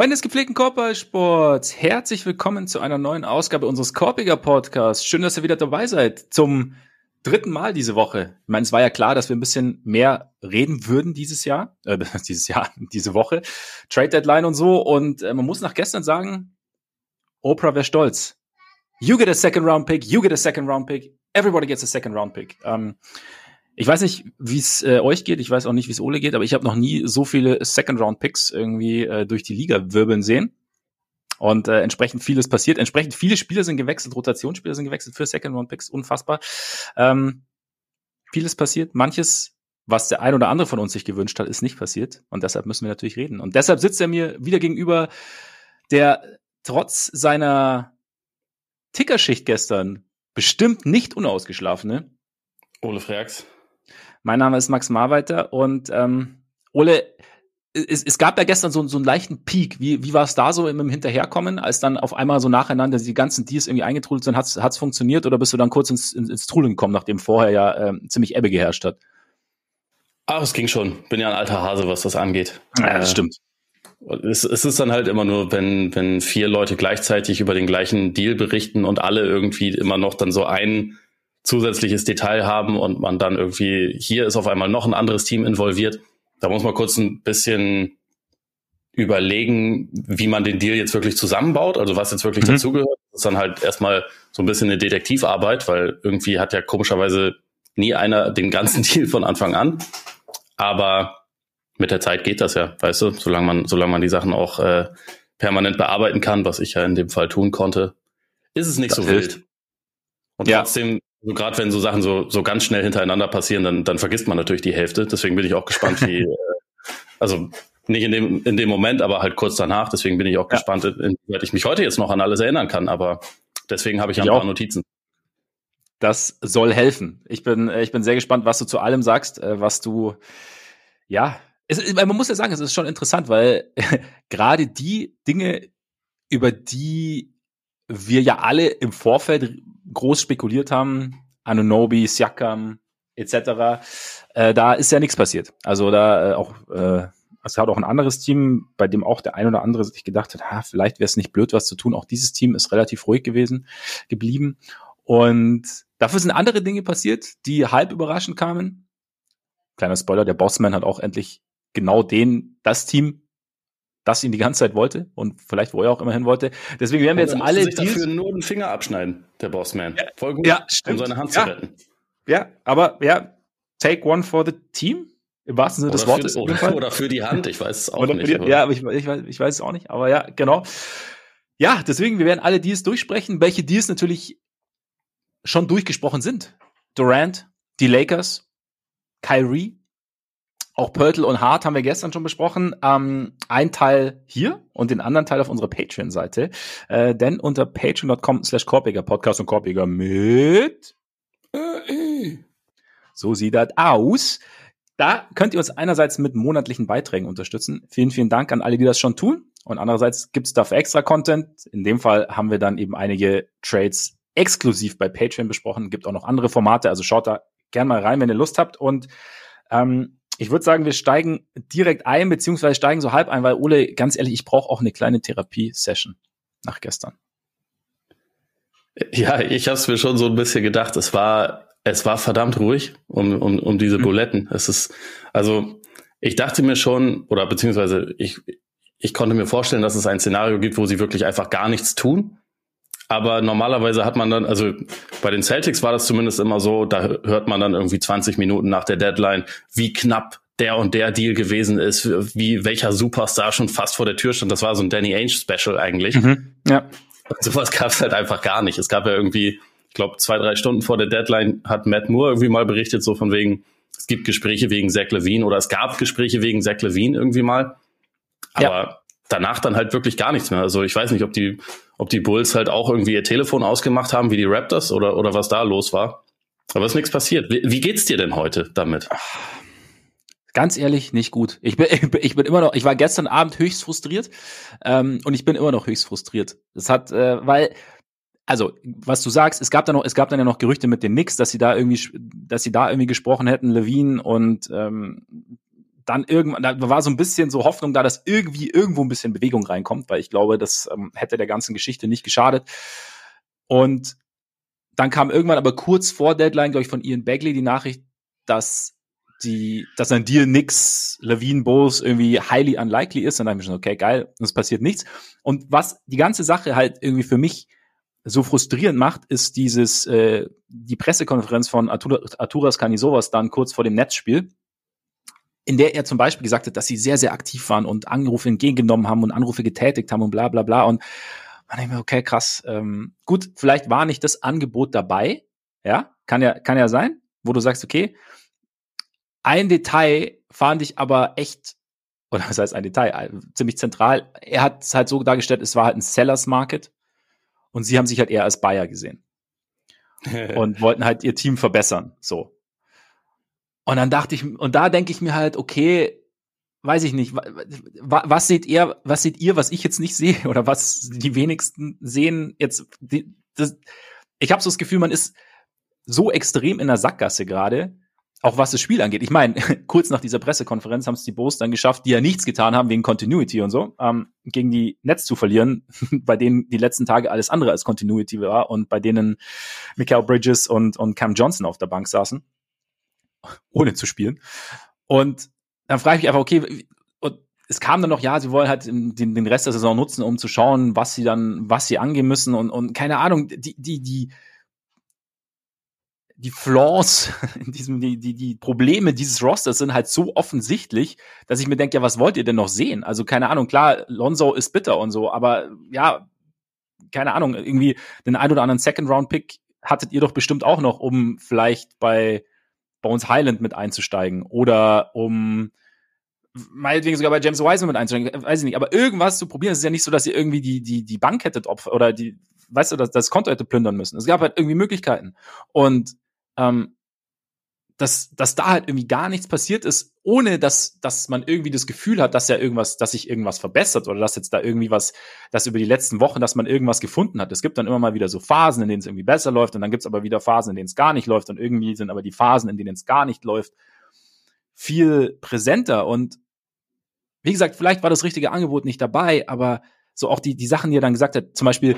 Freunde des gepflegten Korbballsports, herzlich willkommen zu einer neuen Ausgabe unseres Korpiger Podcasts. Schön, dass ihr wieder dabei seid zum dritten Mal diese Woche. Ich meine, es war ja klar, dass wir ein bisschen mehr reden würden dieses Jahr, äh, dieses Jahr, diese Woche. Trade Deadline und so. Und äh, man muss nach gestern sagen, Oprah wäre stolz. You get a second round pick, you get a second round pick, everybody gets a second round pick. Ähm, ich weiß nicht, wie es äh, euch geht, ich weiß auch nicht, wie es Ole geht, aber ich habe noch nie so viele Second-Round-Picks irgendwie äh, durch die Liga wirbeln sehen. Und äh, entsprechend vieles passiert. Entsprechend viele Spieler sind gewechselt, Rotationsspieler sind gewechselt für Second-Round-Picks, unfassbar. Ähm, vieles passiert, manches, was der ein oder andere von uns sich gewünscht hat, ist nicht passiert. Und deshalb müssen wir natürlich reden. Und deshalb sitzt er mir wieder gegenüber, der trotz seiner Tickerschicht gestern bestimmt nicht unausgeschlafene Ole Freaks. Mein Name ist Max Marweiter und ähm, Ole, es, es gab ja gestern so, so einen leichten Peak. Wie, wie war es da so im, im Hinterherkommen, als dann auf einmal so nacheinander die ganzen Deals irgendwie eingetrudelt sind? Hat es funktioniert oder bist du dann kurz ins, ins, ins Trudeln gekommen, nachdem vorher ja ähm, ziemlich Ebbe geherrscht hat? Ach, es ging schon. Bin ja ein alter Hase, was das angeht. Ja, das äh, stimmt. Es, es ist dann halt immer nur, wenn, wenn vier Leute gleichzeitig über den gleichen Deal berichten und alle irgendwie immer noch dann so einen zusätzliches Detail haben und man dann irgendwie, hier ist auf einmal noch ein anderes Team involviert. Da muss man kurz ein bisschen überlegen, wie man den Deal jetzt wirklich zusammenbaut, also was jetzt wirklich mhm. dazugehört. Das ist dann halt erstmal so ein bisschen eine Detektivarbeit, weil irgendwie hat ja komischerweise nie einer den ganzen Deal von Anfang an. Aber mit der Zeit geht das ja, weißt du, solange man, solange man die Sachen auch äh, permanent bearbeiten kann, was ich ja in dem Fall tun konnte, ist es nicht das so hilft. wild. Und ja. trotzdem also gerade wenn so Sachen so, so ganz schnell hintereinander passieren, dann, dann vergisst man natürlich die Hälfte. Deswegen bin ich auch gespannt, wie, äh, also nicht in dem, in dem Moment, aber halt kurz danach. Deswegen bin ich auch ja. gespannt, inwieweit ich mich heute jetzt noch an alles erinnern kann. Aber deswegen habe ich, ich ein paar auch. Notizen. Das soll helfen. Ich bin, äh, ich bin sehr gespannt, was du zu allem sagst, äh, was du, ja, es, man muss ja sagen, es ist schon interessant, weil gerade die Dinge, über die wir ja alle im Vorfeld groß spekuliert haben, Anunobi, Siakam etc., äh, da ist ja nichts passiert. Also da äh, auch, äh, es hat auch ein anderes Team, bei dem auch der ein oder andere sich gedacht hat, ha, vielleicht wäre es nicht blöd, was zu tun. Auch dieses Team ist relativ ruhig gewesen, geblieben. Und dafür sind andere Dinge passiert, die halb überraschend kamen. Kleiner Spoiler, der Bossman hat auch endlich genau den, das Team das ihn die ganze Zeit wollte und vielleicht wo er auch immer hin wollte. Deswegen werden wir jetzt alle sich dafür nur einen Finger abschneiden, der Bossman. Ja, Voll gut, ja, stimmt. um seine Hand ja. zu retten. Ja, aber ja, take one for the team. Im wahrsten Sinne des Wortes. Für, oder, oder, für die Hand, ich weiß es auch nicht. Die, ja, aber ich, ich, weiß, ich weiß es auch nicht. Aber ja, genau. Ja, deswegen, wir werden alle Deals durchsprechen, welche Deals natürlich schon durchgesprochen sind. Durant, die Lakers, Kyrie, auch Pörtl und Hart haben wir gestern schon besprochen. Ähm, ein Teil hier und den anderen Teil auf unserer Patreon-Seite. Äh, denn unter patreon.com slash Podcast und Korpiger mit so sieht das aus. Da könnt ihr uns einerseits mit monatlichen Beiträgen unterstützen. Vielen, vielen Dank an alle, die das schon tun. Und andererseits gibt's dafür extra Content. In dem Fall haben wir dann eben einige Trades exklusiv bei Patreon besprochen. Gibt auch noch andere Formate. Also schaut da gern mal rein, wenn ihr Lust habt. Und ähm, ich würde sagen, wir steigen direkt ein, beziehungsweise steigen so halb ein, weil Ole, ganz ehrlich, ich brauche auch eine kleine Therapie-Session nach gestern. Ja, ich habe es mir schon so ein bisschen gedacht. Es war, es war verdammt ruhig um, um, um diese mhm. Buletten. Es ist, also ich dachte mir schon, oder beziehungsweise ich, ich konnte mir vorstellen, dass es ein Szenario gibt, wo sie wirklich einfach gar nichts tun aber normalerweise hat man dann, also bei den Celtics war das zumindest immer so, da hört man dann irgendwie 20 Minuten nach der Deadline, wie knapp der und der Deal gewesen ist, wie welcher Superstar schon fast vor der Tür stand. Das war so ein Danny Ainge Special eigentlich. Mhm, ja. Und sowas gab es halt einfach gar nicht. Es gab ja irgendwie, ich glaube, zwei, drei Stunden vor der Deadline hat Matt Moore irgendwie mal berichtet, so von wegen, es gibt Gespräche wegen Zach Levine oder es gab Gespräche wegen Zach Levine irgendwie mal. Aber ja. Danach dann halt wirklich gar nichts mehr. Also ich weiß nicht, ob die ob die Bulls halt auch irgendwie ihr Telefon ausgemacht haben wie die Raptors oder, oder was da los war. Aber ist nichts passiert. Wie, wie geht's dir denn heute damit? Ganz ehrlich, nicht gut. Ich bin, ich bin immer noch, ich war gestern Abend höchst frustriert ähm, und ich bin immer noch höchst frustriert. Das hat, äh, weil, also, was du sagst, es gab dann noch, es gab dann ja noch Gerüchte mit den Knicks, dass sie da irgendwie, dass sie da irgendwie gesprochen hätten, Levine und ähm, dann irgendwann, da war so ein bisschen so Hoffnung da, dass irgendwie irgendwo ein bisschen Bewegung reinkommt, weil ich glaube, das ähm, hätte der ganzen Geschichte nicht geschadet. Und dann kam irgendwann aber kurz vor Deadline, glaube ich, von Ian Bagley die Nachricht, dass die, dass ein Deal nix Levine Bulls irgendwie highly unlikely ist. Und dann habe ich schon, okay, geil, es passiert nichts. Und was die ganze Sache halt irgendwie für mich so frustrierend macht, ist dieses äh, die Pressekonferenz von Artur, Arturas Canisovas dann kurz vor dem Netzspiel, in der er zum Beispiel gesagt hat, dass sie sehr, sehr aktiv waren und Anrufe entgegengenommen haben und Anrufe getätigt haben und bla bla bla. Und man denkt mir, okay, krass. Ähm, gut, vielleicht war nicht das Angebot dabei. Ja, kann ja, kann ja sein, wo du sagst, okay, ein Detail fand ich aber echt, oder was heißt ein Detail, ziemlich zentral. Er hat es halt so dargestellt, es war halt ein Sellers Market und sie haben sich halt eher als Buyer gesehen. und wollten halt ihr Team verbessern, so. Und dann dachte ich, und da denke ich mir halt, okay, weiß ich nicht, was seht ihr, was seht ihr, was ich jetzt nicht sehe oder was die wenigsten sehen jetzt, die, das, ich habe so das Gefühl, man ist so extrem in der Sackgasse gerade, auch was das Spiel angeht. Ich meine, kurz nach dieser Pressekonferenz haben es die Bulls dann geschafft, die ja nichts getan haben wegen Continuity und so, ähm, gegen die Netz zu verlieren, bei denen die letzten Tage alles andere als Continuity war und bei denen Michael Bridges und, und Cam Johnson auf der Bank saßen, ohne zu spielen. Und dann frage ich mich einfach, okay, und es kam dann noch, ja, sie wollen halt den, den Rest der Saison nutzen, um zu schauen, was sie dann, was sie angehen müssen und, und keine Ahnung, die, die, die, die Flaws in diesem, die, die, die Probleme dieses Rosters sind halt so offensichtlich, dass ich mir denke, ja, was wollt ihr denn noch sehen? Also, keine Ahnung, klar, Lonzo ist bitter und so, aber ja, keine Ahnung, irgendwie den ein oder anderen Second-Round-Pick hattet ihr doch bestimmt auch noch, um vielleicht bei, bei uns Highland mit einzusteigen oder um meinetwegen sogar bei James Wiseman mit einzusteigen, weiß ich nicht, aber irgendwas zu probieren. Es ist ja nicht so, dass ihr irgendwie die, die, die Bank hättet opfer oder die, weißt du, das, das Konto hätte plündern müssen. Es gab halt irgendwie Möglichkeiten. Und ähm, dass, dass da halt irgendwie gar nichts passiert ist, ohne dass, dass man irgendwie das Gefühl hat, dass ja irgendwas, dass sich irgendwas verbessert oder dass jetzt da irgendwie was, dass über die letzten Wochen, dass man irgendwas gefunden hat. Es gibt dann immer mal wieder so Phasen, in denen es irgendwie besser läuft und dann gibt es aber wieder Phasen, in denen es gar nicht läuft und irgendwie sind aber die Phasen, in denen es gar nicht läuft, viel präsenter und wie gesagt, vielleicht war das richtige Angebot nicht dabei, aber so auch die, die Sachen, die er dann gesagt hat, zum Beispiel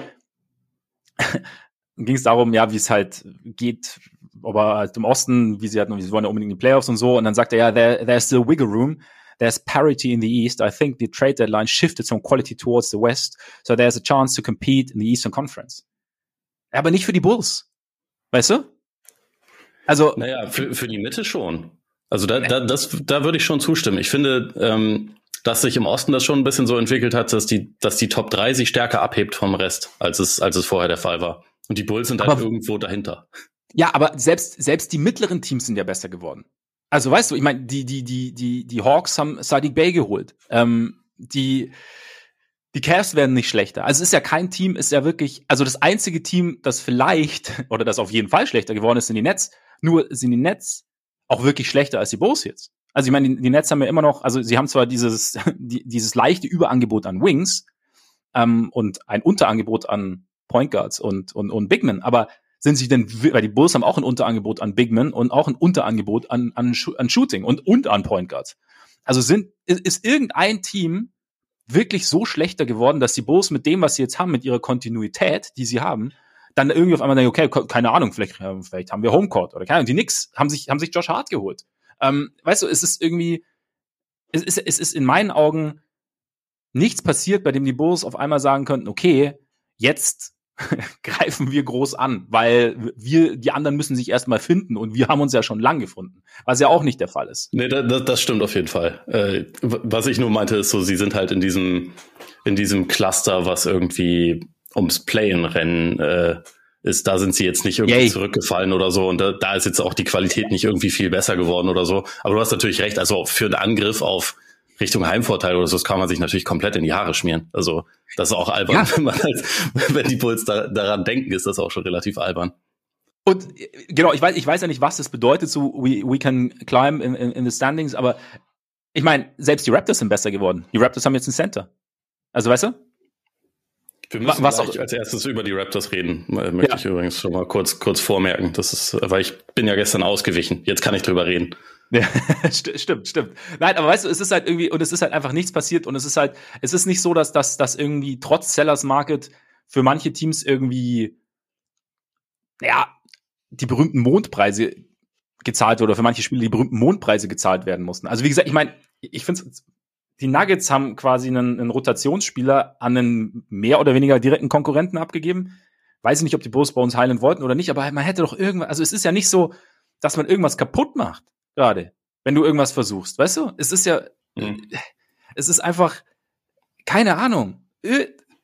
ging es darum, ja, wie es halt geht, aber halt im Osten, wie sie hatten, sie wollen ja unbedingt in die Playoffs und so. Und dann sagt er, ja, there, there's still wiggle room. There's parity in the East. I think the trade deadline shifted some quality towards the West. So there's a chance to compete in the Eastern Conference. Aber nicht für die Bulls. Weißt du? Also. Naja, für, für die Mitte schon. Also da, da, das, da würde ich schon zustimmen. Ich finde, ähm, dass sich im Osten das schon ein bisschen so entwickelt hat, dass die, dass die Top 3 sich stärker abhebt vom Rest, als es, als es vorher der Fall war. Und die Bulls sind halt irgendwo dahinter. Ja, aber selbst, selbst die mittleren Teams sind ja besser geworden. Also weißt du, ich meine, die, die, die, die, die Hawks haben Sadiq Bay geholt. Ähm, die, die Cavs werden nicht schlechter. Also es ist ja kein Team, ist ja wirklich, also das einzige Team, das vielleicht, oder das auf jeden Fall schlechter geworden ist, sind die Nets. Nur sind die Nets auch wirklich schlechter als die Bulls jetzt. Also ich meine, die, die Nets haben ja immer noch, also sie haben zwar dieses, die, dieses leichte Überangebot an Wings ähm, und ein Unterangebot an Point Guards und, und, und Bigmen, aber sind sie denn, weil die Bulls haben auch ein Unterangebot an Bigmen und auch ein Unterangebot an, an, an Shooting und, und an Point Guards. Also sind, ist, ist irgendein Team wirklich so schlechter geworden, dass die Bulls mit dem, was sie jetzt haben, mit ihrer Kontinuität, die sie haben, dann irgendwie auf einmal denken, okay, keine Ahnung, vielleicht, vielleicht haben wir Homecourt oder keine Ahnung. Die Knicks haben sich, haben sich Josh Hart geholt. Ähm, weißt du, es ist irgendwie, es ist, es ist in meinen Augen nichts passiert, bei dem die Bulls auf einmal sagen könnten, okay, jetzt greifen wir groß an, weil wir, die anderen müssen sich erstmal finden und wir haben uns ja schon lang gefunden, was ja auch nicht der Fall ist. Nee, das, das stimmt auf jeden Fall. Äh, was ich nur meinte, ist so, sie sind halt in diesem, in diesem Cluster, was irgendwie ums Play-in-Rennen äh, ist, da sind sie jetzt nicht irgendwie Yay. zurückgefallen oder so und da, da ist jetzt auch die Qualität nicht irgendwie viel besser geworden oder so. Aber du hast natürlich recht, also für einen Angriff auf Richtung Heimvorteil oder so, das kann man sich natürlich komplett in die Haare schmieren. Also das ist auch albern, ja. wenn man halt, wenn die Bulls da, daran denken, ist das auch schon relativ albern. Und genau, ich weiß, ich weiß ja nicht, was das bedeutet, so we, we can climb in, in, in the standings, aber ich meine, selbst die Raptors sind besser geworden. Die Raptors haben jetzt ein Center. Also weißt du? Wir müssen was auch als erstes über die Raptors reden, möchte ja. ich übrigens schon mal kurz, kurz vormerken. Das ist, weil ich bin ja gestern ausgewichen. Jetzt kann ich drüber reden. Ja, stimmt, stimmt. Nein, aber weißt du, es ist halt irgendwie, und es ist halt einfach nichts passiert und es ist halt, es ist nicht so, dass das dass irgendwie trotz Sellers Market für manche Teams irgendwie, ja, die berühmten Mondpreise gezahlt oder für manche Spiele die berühmten Mondpreise gezahlt werden mussten. Also wie gesagt, ich meine, ich finde die Nuggets haben quasi einen, einen Rotationsspieler an einen mehr oder weniger direkten Konkurrenten abgegeben. Weiß ich nicht, ob die Bulls bei uns heilen wollten oder nicht, aber man hätte doch irgendwas, also es ist ja nicht so, dass man irgendwas kaputt macht gerade, wenn du irgendwas versuchst. Weißt du? Es ist ja, mhm. es ist einfach, keine Ahnung,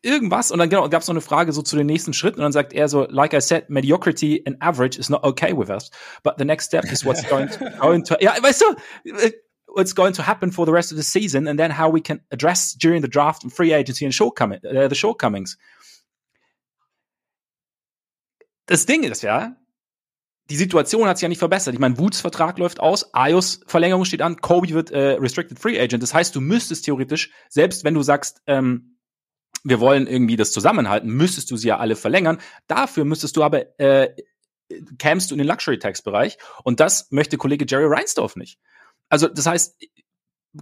irgendwas. Und dann genau, gab es noch eine Frage so zu den nächsten Schritten. Und dann sagt er so, like I said, mediocrity and average is not okay with us. But the next step is what's going to, going to ja, weißt du, äh, what's going to happen for the rest of the season and then how we can address during the draft and free agency and shortcoming, uh, the shortcomings. Das Ding ist ja, die Situation hat sich ja nicht verbessert. Ich meine, Woods Vertrag läuft aus, Ayos Verlängerung steht an, Kobe wird äh, Restricted Free Agent. Das heißt, du müsstest theoretisch, selbst wenn du sagst, ähm, wir wollen irgendwie das zusammenhalten, müsstest du sie ja alle verlängern. Dafür müsstest du aber äh, kämst du in den Luxury Tax Bereich und das möchte Kollege Jerry Reinsdorf nicht. Also das heißt,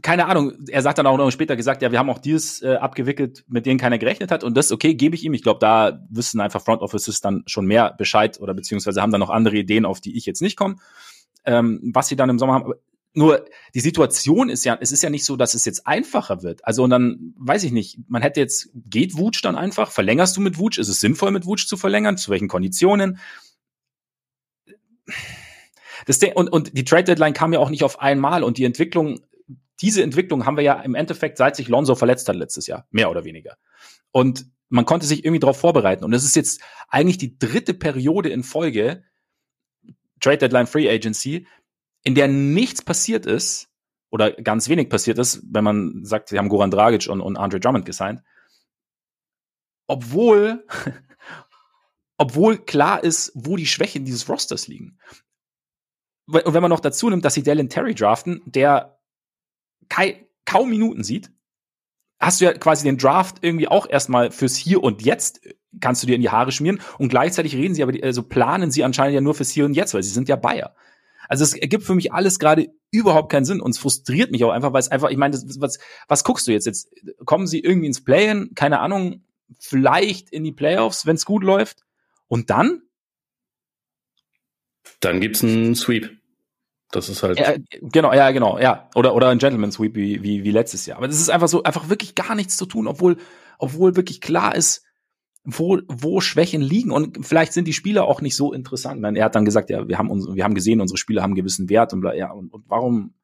keine Ahnung, er sagt dann auch noch später gesagt, ja, wir haben auch Deals äh, abgewickelt, mit denen keiner gerechnet hat. Und das, okay, gebe ich ihm. Ich glaube, da wissen einfach Front Offices dann schon mehr Bescheid oder beziehungsweise haben dann noch andere Ideen, auf die ich jetzt nicht komme, ähm, was sie dann im Sommer haben. Nur die Situation ist ja, es ist ja nicht so, dass es jetzt einfacher wird. Also und dann weiß ich nicht, man hätte jetzt, geht Wutsch dann einfach? Verlängerst du mit Wutsch? Ist es sinnvoll, mit Wutsch zu verlängern? Zu welchen Konditionen? Das Ding, und, und die Trade Deadline kam ja auch nicht auf einmal und die Entwicklung diese Entwicklung haben wir ja im Endeffekt, seit sich Lonzo verletzt hat letztes Jahr, mehr oder weniger. Und man konnte sich irgendwie darauf vorbereiten. Und es ist jetzt eigentlich die dritte Periode in Folge, Trade Deadline Free Agency, in der nichts passiert ist oder ganz wenig passiert ist, wenn man sagt, sie haben Goran Dragic und, und Andre Drummond gesigned. Obwohl, obwohl klar ist, wo die Schwächen dieses Rosters liegen. Und wenn man noch dazu nimmt, dass sie Dallin Terry draften, der kaum Minuten sieht, hast du ja quasi den Draft irgendwie auch erstmal fürs Hier und Jetzt kannst du dir in die Haare schmieren und gleichzeitig reden sie aber, also planen sie anscheinend ja nur fürs Hier und Jetzt, weil sie sind ja Bayer. Also es ergibt für mich alles gerade überhaupt keinen Sinn und es frustriert mich auch einfach, weil es einfach, ich meine, was, was guckst du jetzt? Jetzt kommen sie irgendwie ins Play-In, keine Ahnung, vielleicht in die Playoffs, wenn es gut läuft und dann? Dann gibt's einen Sweep. Das ist halt. Ja, genau, ja, genau, ja. Oder, oder ein Gentleman Sweep wie, wie, wie letztes Jahr. Aber das ist einfach so, einfach wirklich gar nichts zu tun, obwohl, obwohl wirklich klar ist, wo, wo Schwächen liegen. Und vielleicht sind die Spieler auch nicht so interessant. Meine, er hat dann gesagt, ja, wir haben uns, wir haben gesehen, unsere Spieler haben gewissen Wert und ja, und, und warum,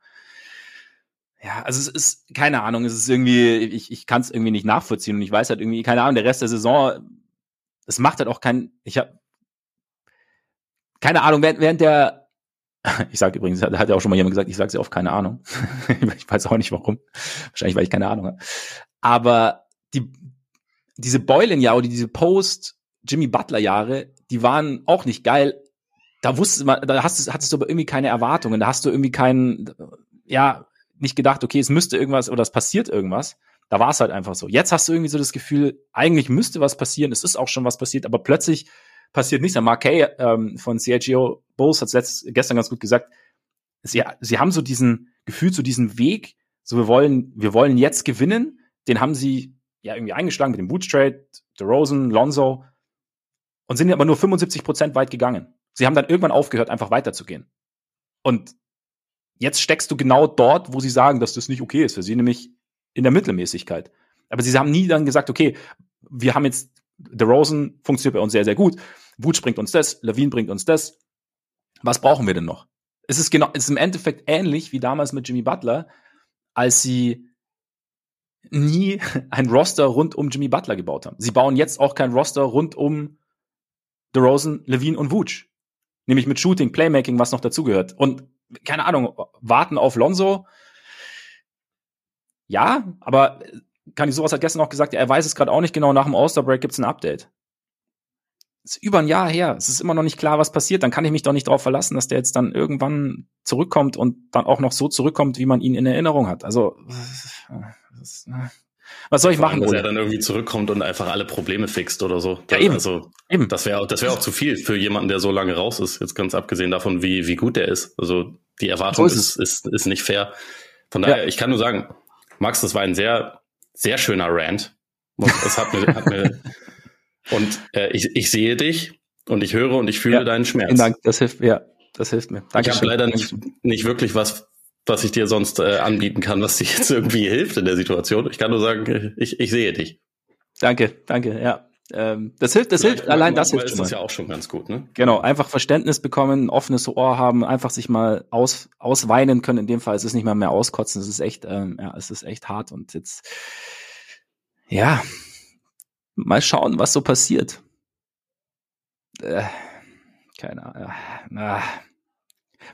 ja, also es ist, keine Ahnung, es ist irgendwie, ich, ich kann es irgendwie nicht nachvollziehen und ich weiß halt irgendwie, keine Ahnung, der Rest der Saison, es macht halt auch kein, ich habe keine Ahnung, während, während der ich sage übrigens, hat, hat ja auch schon mal jemand gesagt, ich sage sehr oft keine Ahnung. ich weiß auch nicht warum. Wahrscheinlich, weil ich keine Ahnung habe. Aber die, diese Boylan-Jahre oder diese Post-Jimmy Butler-Jahre, die waren auch nicht geil. Da wusste man, da hast du, hattest du aber irgendwie keine Erwartungen. Da hast du irgendwie keinen, ja, nicht gedacht, okay, es müsste irgendwas oder es passiert irgendwas. Da war es halt einfach so. Jetzt hast du irgendwie so das Gefühl, eigentlich müsste was passieren. Es ist auch schon was passiert, aber plötzlich passiert nichts. Mark Kay ähm, von CHGO Bulls hat es gestern ganz gut gesagt. Sie, sie haben so diesen Gefühl, so diesen Weg, so wir wollen, wir wollen jetzt gewinnen. Den haben sie ja irgendwie eingeschlagen mit dem Boots Trade, DeRozan, Lonzo und sind aber nur 75 Prozent weit gegangen. Sie haben dann irgendwann aufgehört, einfach weiterzugehen. Und jetzt steckst du genau dort, wo sie sagen, dass das nicht okay ist für sie, nämlich in der Mittelmäßigkeit. Aber sie haben nie dann gesagt, okay, wir haben jetzt, DeRozan funktioniert bei uns sehr, sehr gut. Wutsch bringt uns das, Levine bringt uns das. Was brauchen wir denn noch? Es ist genau, es ist im Endeffekt ähnlich wie damals mit Jimmy Butler, als sie nie ein Roster rund um Jimmy Butler gebaut haben. Sie bauen jetzt auch kein Roster rund um DeRozan, Levine und Wutsch. Nämlich mit Shooting, Playmaking, was noch dazugehört. Und keine Ahnung, warten auf Lonzo. Ja, aber kann ich sowas hat gestern auch gesagt, er weiß es gerade auch nicht genau, nach dem All-Star-Break gibt es ein Update ist über ein Jahr her. Es ist immer noch nicht klar, was passiert. Dann kann ich mich doch nicht darauf verlassen, dass der jetzt dann irgendwann zurückkommt und dann auch noch so zurückkommt, wie man ihn in Erinnerung hat. Also, das, Was soll ich machen? Dass er dann irgendwie zurückkommt und einfach alle Probleme fixt oder so. Ja, eben. Also, eben. Das wäre das wäre auch zu viel für jemanden, der so lange raus ist. Jetzt ganz abgesehen davon, wie, wie gut der ist. Also, die Erwartung so ist, ist, ist, ist nicht fair. Von daher, ja. ich kann nur sagen, Max, das war ein sehr, sehr schöner Rant. Es hat mir, hat mir und äh, ich, ich sehe dich und ich höre und ich fühle ja, deinen Schmerz. Vielen Dank, das hilft, ja, das hilft mir. Danke ich habe leider nicht, nicht wirklich was, was ich dir sonst äh, anbieten kann, was dir jetzt irgendwie hilft in der Situation. Ich kann nur sagen, ich, ich sehe dich. Danke, danke, ja. Ähm, das hilft, das Vielleicht hilft, allein das hilft. Das ist ja auch schon ganz gut, ne? Genau, einfach Verständnis bekommen, ein offenes Ohr haben, einfach sich mal aus, ausweinen können. In dem Fall ist es nicht mal mehr auskotzen. Es ist echt, ähm, ja, es ist echt hart und jetzt, ja, mal schauen, was so passiert. Äh, keine Ahnung. Äh,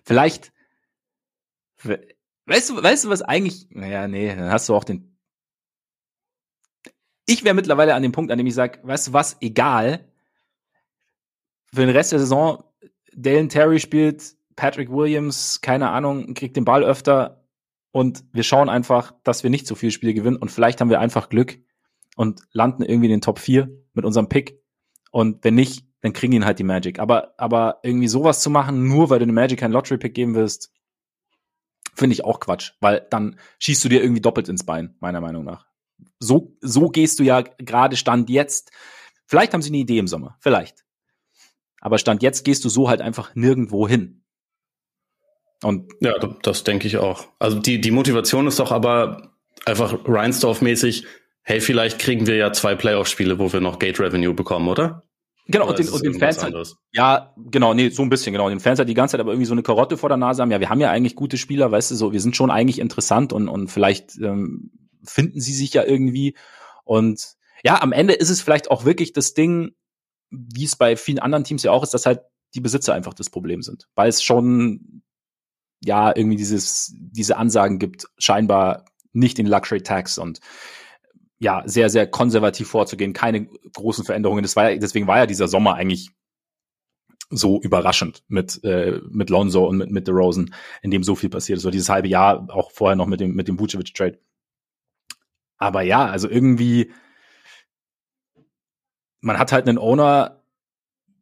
vielleicht, weißt du, weißt du, was eigentlich, naja, nee, dann hast du auch den ich wäre mittlerweile an dem Punkt, an dem ich sage, weißt du was, egal. Für den Rest der Saison, Dalen Terry spielt, Patrick Williams, keine Ahnung, kriegt den Ball öfter und wir schauen einfach, dass wir nicht so viele Spiele gewinnen und vielleicht haben wir einfach Glück und landen irgendwie in den Top 4 mit unserem Pick und wenn nicht, dann kriegen ihn halt die Magic. Aber, aber irgendwie sowas zu machen, nur weil du den Magic keinen Lottery-Pick geben wirst, finde ich auch Quatsch, weil dann schießt du dir irgendwie doppelt ins Bein, meiner Meinung nach so, so gehst du ja gerade Stand jetzt. Vielleicht haben sie eine Idee im Sommer, vielleicht. Aber Stand jetzt gehst du so halt einfach nirgendwo hin. Und ja, das denke ich auch. Also die, die Motivation ist doch aber einfach Reinsdorf-mäßig, hey, vielleicht kriegen wir ja zwei Playoff-Spiele, wo wir noch Gate Revenue bekommen, oder? Genau, oder und den, und den Fans halt, ja, genau, nee, so ein bisschen, genau. Den Fans halt die ganze Zeit aber irgendwie so eine Karotte vor der Nase haben. Ja, wir haben ja eigentlich gute Spieler, weißt du, so, wir sind schon eigentlich interessant und, und vielleicht ähm, finden sie sich ja irgendwie. Und ja, am Ende ist es vielleicht auch wirklich das Ding, wie es bei vielen anderen Teams ja auch ist, dass halt die Besitzer einfach das Problem sind. Weil es schon, ja, irgendwie dieses, diese Ansagen gibt, scheinbar nicht in Luxury Tax und ja, sehr, sehr konservativ vorzugehen, keine großen Veränderungen. Das war ja, deswegen war ja dieser Sommer eigentlich so überraschend mit, äh, mit Lonzo und mit, mit The Rosen, in dem so viel passiert ist. So dieses halbe Jahr, auch vorher noch mit dem, mit dem Vucevic-Trade. Aber ja, also irgendwie, man hat halt einen Owner,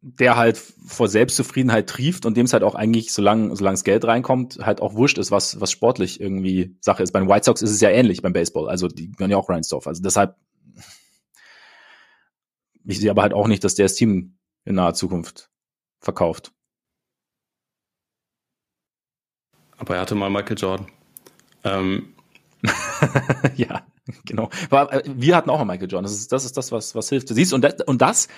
der halt vor Selbstzufriedenheit trieft und dem es halt auch eigentlich, solange solange das Geld reinkommt, halt auch wurscht ist, was, was sportlich irgendwie Sache ist. Bei den White Sox ist es ja ähnlich beim Baseball. Also die gehören ja auch Reinsdorf. Also deshalb, ich sehe aber halt auch nicht, dass der das Team in naher Zukunft verkauft. Aber er hatte mal Michael Jordan. Ähm. ja. Genau. Äh, wir hatten auch einen Michael Jordan. Das ist das, ist das was, was hilft. Du siehst, und das, und das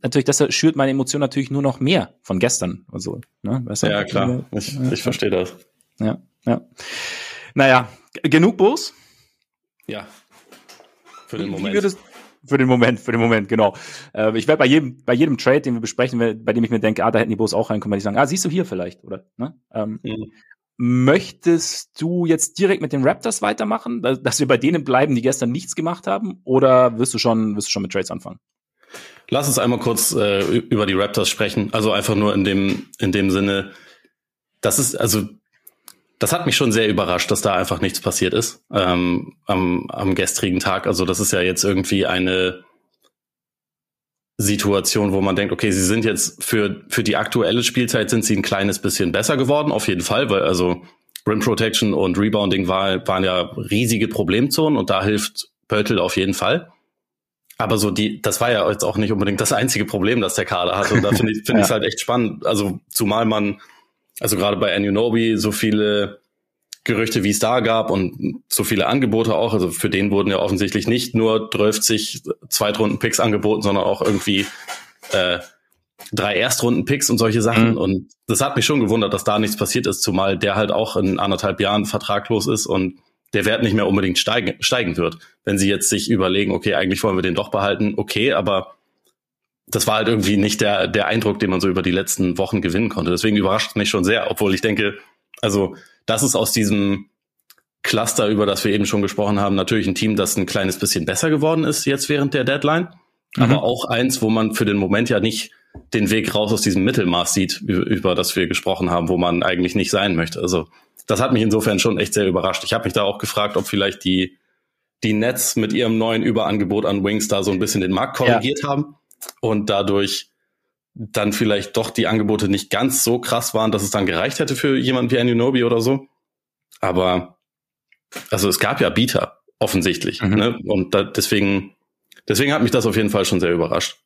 natürlich, das schürt meine Emotion natürlich nur noch mehr von gestern und so. Ne? Weißt du, ja, klar. Ich, ja, ich verstehe das. Ja, ja. Naja, genug Bus? Ja. Für den Moment. Würdest, für den Moment, für den Moment, genau. Äh, ich werde bei jedem, bei jedem Trade, den wir besprechen, bei dem ich mir denke, ah, da hätten die Bus auch reinkommen, werde ich sagen, ah, siehst du hier vielleicht, oder? Ne? Ähm, mhm. Möchtest du jetzt direkt mit den Raptors weitermachen, dass wir bei denen bleiben, die gestern nichts gemacht haben, oder wirst du schon, wirst du schon mit Trades anfangen? Lass uns einmal kurz äh, über die Raptors sprechen. Also einfach nur in dem, in dem Sinne, das ist, also, das hat mich schon sehr überrascht, dass da einfach nichts passiert ist ähm, am, am gestrigen Tag. Also das ist ja jetzt irgendwie eine, Situation, wo man denkt, okay, sie sind jetzt für, für die aktuelle Spielzeit sind sie ein kleines bisschen besser geworden, auf jeden Fall, weil also Rim Protection und Rebounding war, waren ja riesige Problemzonen und da hilft Pöltl auf jeden Fall. Aber so die, das war ja jetzt auch nicht unbedingt das einzige Problem, das der Kader hat. Und da finde ich, finde ja. ich es halt echt spannend. Also zumal man, also gerade bei Anunobi so viele Gerüchte, wie es da gab und so viele Angebote auch. Also für den wurden ja offensichtlich nicht nur 30 Zweitrunden-Picks angeboten, sondern auch irgendwie äh, drei Erstrunden-Picks und solche Sachen. Mhm. Und das hat mich schon gewundert, dass da nichts passiert ist, zumal der halt auch in anderthalb Jahren vertraglos ist und der Wert nicht mehr unbedingt steigen, steigen wird. Wenn sie jetzt sich überlegen, okay, eigentlich wollen wir den doch behalten, okay, aber das war halt irgendwie nicht der, der Eindruck, den man so über die letzten Wochen gewinnen konnte. Deswegen überrascht mich schon sehr, obwohl ich denke, also das ist aus diesem Cluster, über das wir eben schon gesprochen haben, natürlich ein Team, das ein kleines bisschen besser geworden ist jetzt während der Deadline. Mhm. Aber auch eins, wo man für den Moment ja nicht den Weg raus aus diesem Mittelmaß sieht, über, über das wir gesprochen haben, wo man eigentlich nicht sein möchte. Also das hat mich insofern schon echt sehr überrascht. Ich habe mich da auch gefragt, ob vielleicht die die Nets mit ihrem neuen Überangebot an Wings da so ein bisschen den Markt korrigiert ja. haben und dadurch dann vielleicht doch die Angebote nicht ganz so krass waren, dass es dann gereicht hätte für jemanden wie Anunobi oder so. Aber also es gab ja Bieter, offensichtlich. Mhm. Ne? Und da, deswegen, deswegen hat mich das auf jeden Fall schon sehr überrascht.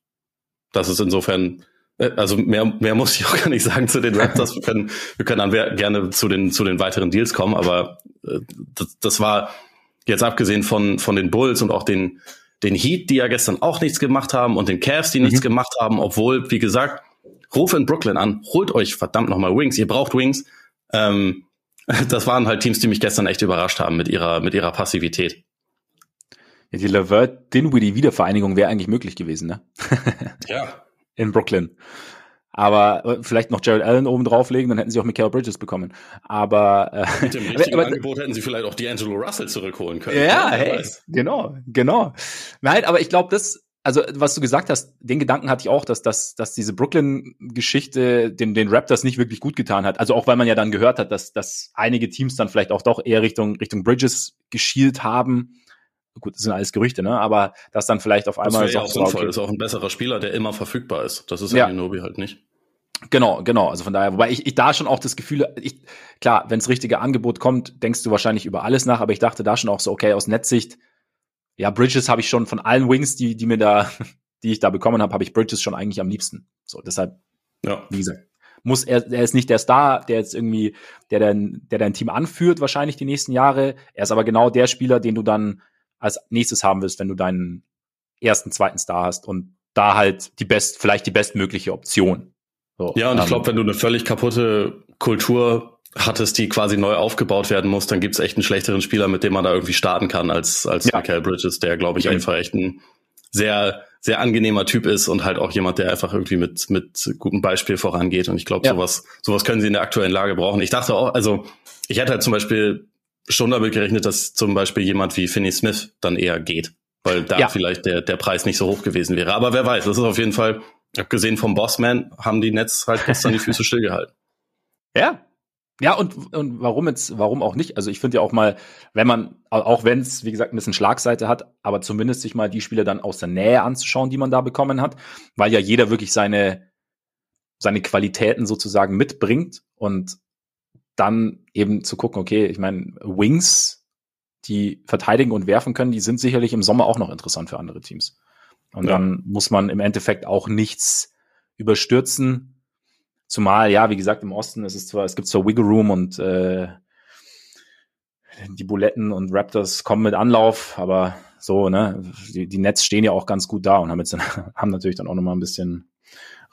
Das ist insofern, äh, also mehr, mehr muss ich auch gar nicht sagen zu den Raptors. Wir können, wir können dann gerne zu den, zu den weiteren Deals kommen, aber äh, das, das war jetzt abgesehen von, von den Bulls und auch den, den Heat, die ja gestern auch nichts gemacht haben und den Cavs, die mhm. nichts gemacht haben, obwohl, wie gesagt, ruf in Brooklyn an, holt euch verdammt nochmal Wings, ihr braucht Wings. Ähm, das waren halt Teams, die mich gestern echt überrascht haben mit ihrer, mit ihrer Passivität. Ja, die Levert-Dinwiddie Wiedervereinigung wäre eigentlich möglich gewesen, ne? ja. In Brooklyn. Aber äh, vielleicht noch Jared Allen oben drauflegen, dann hätten sie auch Michael Bridges bekommen. Aber äh, mit dem richtigen aber, Angebot hätten sie vielleicht auch D'Angelo Russell zurückholen können. Ja, hey, genau, genau. Nein, aber ich glaube, das, also was du gesagt hast, den Gedanken hatte ich auch, dass, dass, dass diese Brooklyn-Geschichte den, den Raptors nicht wirklich gut getan hat. Also auch weil man ja dann gehört hat, dass, dass einige Teams dann vielleicht auch doch eher Richtung, Richtung Bridges geschielt haben gut, das sind alles Gerüchte, ne? Aber dass dann vielleicht auf einmal. Das wäre ja auch sinnvoll. Okay. Das ist auch ein besserer Spieler, der immer verfügbar ist. Das ist ja Nobi halt nicht. Genau, genau. Also von daher, wobei ich, ich da schon auch das Gefühl, ich, klar, wenn das richtige Angebot kommt, denkst du wahrscheinlich über alles nach, aber ich dachte da schon auch so, okay, aus Netzsicht, ja, Bridges habe ich schon von allen Wings, die, die mir da, die ich da bekommen habe, habe ich Bridges schon eigentlich am liebsten. So, deshalb, ja. wie gesagt, muss er, er ist nicht der Star, der jetzt irgendwie, der dein, der dein Team anführt, wahrscheinlich die nächsten Jahre. Er ist aber genau der Spieler, den du dann als nächstes haben willst, wenn du deinen ersten, zweiten Star hast und da halt die best, vielleicht die bestmögliche Option. So, ja, und ich ähm, glaube, wenn du eine völlig kaputte Kultur hattest, die quasi neu aufgebaut werden muss, dann gibt's echt einen schlechteren Spieler, mit dem man da irgendwie starten kann, als, als ja. Michael Bridges, der, glaube ich, einfach echt ein sehr, sehr angenehmer Typ ist und halt auch jemand, der einfach irgendwie mit, mit gutem Beispiel vorangeht. Und ich glaube, ja. sowas, sowas können sie in der aktuellen Lage brauchen. Ich dachte auch, also ich hätte halt zum Beispiel schon damit gerechnet, dass zum Beispiel jemand wie Finney Smith dann eher geht, weil da ja. vielleicht der, der Preis nicht so hoch gewesen wäre. Aber wer weiß, das ist auf jeden Fall, abgesehen vom Bossman, haben die Nets halt gestern die Füße stillgehalten. Ja. Ja, und, und warum jetzt, warum auch nicht? Also ich finde ja auch mal, wenn man, auch wenn es, wie gesagt, ein bisschen Schlagseite hat, aber zumindest sich mal die Spiele dann aus der Nähe anzuschauen, die man da bekommen hat, weil ja jeder wirklich seine, seine Qualitäten sozusagen mitbringt und dann eben zu gucken, okay, ich meine, Wings, die verteidigen und werfen können, die sind sicherlich im Sommer auch noch interessant für andere Teams. Und ja. dann muss man im Endeffekt auch nichts überstürzen. Zumal, ja, wie gesagt, im Osten ist es zwar, es gibt zwar Wiggle Room und äh, die Buletten und Raptors kommen mit Anlauf, aber so, ne, die, die Nets stehen ja auch ganz gut da und haben jetzt haben natürlich dann auch nochmal ein bisschen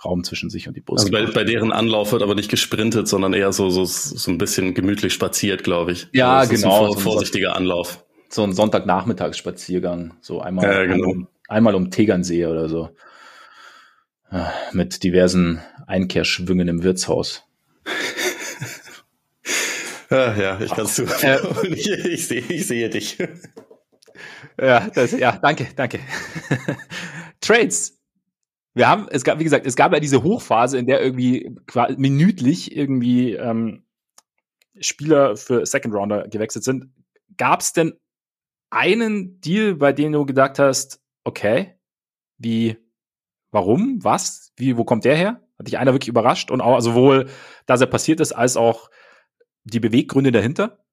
Raum zwischen sich und die Brust. Also bei, bei deren Anlauf wird aber nicht gesprintet, sondern eher so, so, so ein bisschen gemütlich spaziert, glaube ich. Ja, also genau. Ein vorsichtiger so Anlauf. So ein Sonntagnachmittagsspaziergang, so einmal, ja, genau. einmal, einmal um Tegernsee oder so. Mit diversen Einkehrschwüngen im Wirtshaus. ja, ja, ich kann's zu. Äh, ich, ich, sehe, ich sehe dich. Ja, das, ja, danke, danke. Trades wir haben, es gab, wie gesagt, es gab ja diese Hochphase, in der irgendwie minütlich irgendwie ähm, Spieler für Second Rounder gewechselt sind. Gab es denn einen Deal, bei dem du gedacht hast, okay, wie, warum, was, wie, wo kommt der her? Hat dich einer wirklich überrascht und auch sowohl, dass er passiert ist, als auch die Beweggründe dahinter?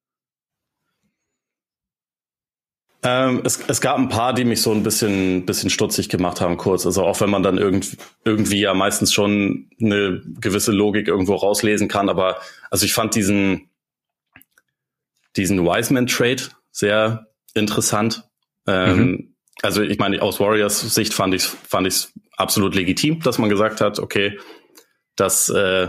Ähm, es, es gab ein paar, die mich so ein bisschen, bisschen stutzig gemacht haben, kurz. Also auch wenn man dann irgendwie, irgendwie ja meistens schon eine gewisse Logik irgendwo rauslesen kann. Aber also ich fand diesen, diesen Wiseman-Trade sehr interessant. Ähm, mhm. Also ich meine, aus Warriors Sicht fand ich fand ich absolut legitim, dass man gesagt hat, okay, das äh,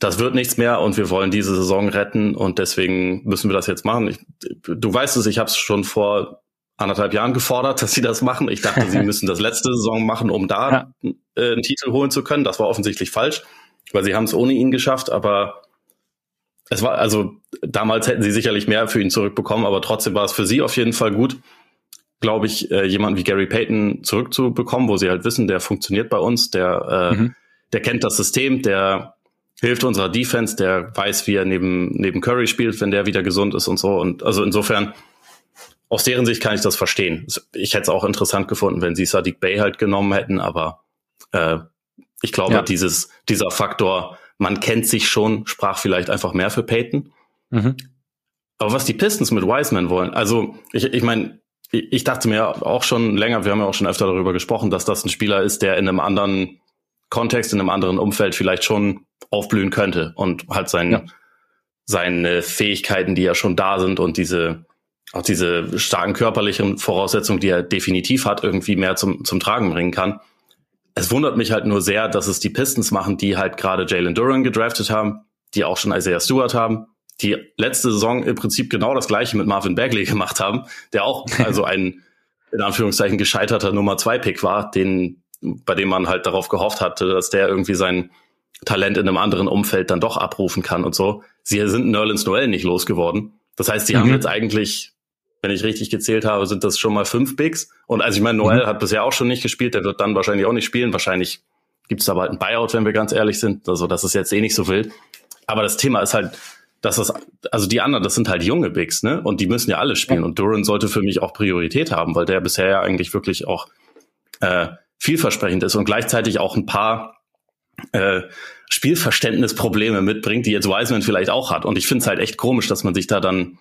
das wird nichts mehr und wir wollen diese Saison retten und deswegen müssen wir das jetzt machen. Ich, du weißt es, ich habe es schon vor anderthalb Jahren gefordert, dass sie das machen. Ich dachte, sie müssen das letzte Saison machen, um da ja. äh, einen Titel holen zu können. Das war offensichtlich falsch, weil sie haben es ohne ihn geschafft, aber es war, also damals hätten sie sicherlich mehr für ihn zurückbekommen, aber trotzdem war es für sie auf jeden Fall gut, glaube ich, äh, jemanden wie Gary Payton zurückzubekommen, wo sie halt wissen, der funktioniert bei uns, der, äh, mhm. der kennt das System, der hilft unserer Defense, der weiß, wie er neben, neben Curry spielt, wenn der wieder gesund ist und so. Und also insofern aus deren Sicht kann ich das verstehen. Ich hätte es auch interessant gefunden, wenn sie Sadiq Bay halt genommen hätten, aber äh, ich glaube, ja. dieses, dieser Faktor, man kennt sich schon, sprach vielleicht einfach mehr für Peyton. Mhm. Aber was die Pistons mit Wiseman wollen, also ich, ich meine, ich dachte mir auch schon länger, wir haben ja auch schon öfter darüber gesprochen, dass das ein Spieler ist, der in einem anderen Kontext, in einem anderen Umfeld vielleicht schon aufblühen könnte und halt sein, ja. seine Fähigkeiten, die ja schon da sind und diese, auch diese starken körperlichen Voraussetzungen, die er definitiv hat, irgendwie mehr zum, zum Tragen bringen kann. Es wundert mich halt nur sehr, dass es die Pistons machen, die halt gerade Jalen Duran gedraftet haben, die auch schon Isaiah Stewart haben, die letzte Saison im Prinzip genau das gleiche mit Marvin Bagley gemacht haben, der auch also ein in Anführungszeichen gescheiterter Nummer zwei Pick war, den bei dem man halt darauf gehofft hatte, dass der irgendwie sein Talent in einem anderen Umfeld dann doch abrufen kann und so. Sie sind Nerlens Noel nicht losgeworden. Das heißt, sie mhm. haben jetzt eigentlich, wenn ich richtig gezählt habe, sind das schon mal fünf Bigs. Und also ich meine, Noel mhm. hat bisher auch schon nicht gespielt, der wird dann wahrscheinlich auch nicht spielen. Wahrscheinlich gibt es da bald ein Buyout, wenn wir ganz ehrlich sind. Also das ist jetzt eh nicht so wild. Aber das Thema ist halt, dass das, also die anderen, das sind halt junge Bigs, ne? Und die müssen ja alle spielen. Ja. Und Duran sollte für mich auch Priorität haben, weil der bisher ja eigentlich wirklich auch äh, vielversprechend ist und gleichzeitig auch ein paar äh, Spielverständnisprobleme mitbringt, die jetzt Wiseman vielleicht auch hat. Und ich finde es halt echt komisch, dass man sich da dann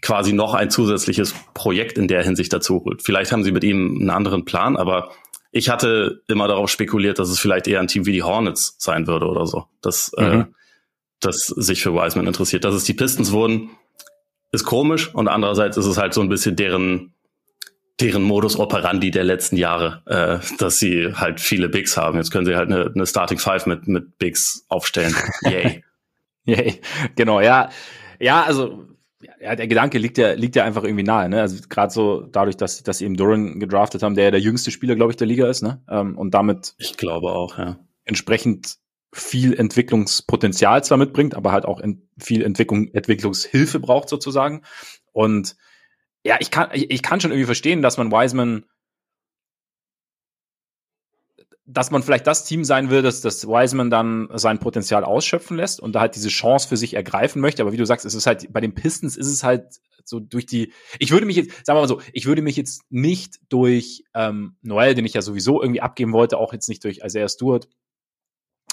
quasi noch ein zusätzliches Projekt in der Hinsicht dazu holt. Vielleicht haben sie mit ihm einen anderen Plan, aber ich hatte immer darauf spekuliert, dass es vielleicht eher ein Team wie die Hornets sein würde oder so. Das äh, mhm. äh, das sich für Wiseman interessiert. Dass es die Pistons wurden, ist komisch und andererseits ist es halt so ein bisschen deren deren Modus operandi der letzten Jahre, äh, dass sie halt viele Bigs haben. Jetzt können sie halt eine, eine Starting Five mit mit Bigs aufstellen. Yay. Yay. Genau, ja. Ja, also ja, der Gedanke liegt ja, liegt ja einfach irgendwie nahe, ne? Also gerade so dadurch, dass, dass sie eben Duran gedraftet haben, der ja der jüngste Spieler, glaube ich, der Liga ist, ne? Ähm, und damit ich glaube auch, ja. Entsprechend viel Entwicklungspotenzial zwar mitbringt, aber halt auch viel Entwicklung, Entwicklungshilfe braucht sozusagen. Und ja, ich kann, ich, ich kann schon irgendwie verstehen, dass man Wiseman, dass man vielleicht das Team sein will, dass das Wiseman dann sein Potenzial ausschöpfen lässt und da halt diese Chance für sich ergreifen möchte. Aber wie du sagst, es ist halt, bei den Pistons ist es halt so durch die, ich würde mich jetzt, sagen wir mal so, ich würde mich jetzt nicht durch ähm, Noel, den ich ja sowieso irgendwie abgeben wollte, auch jetzt nicht durch Isaiah Stewart,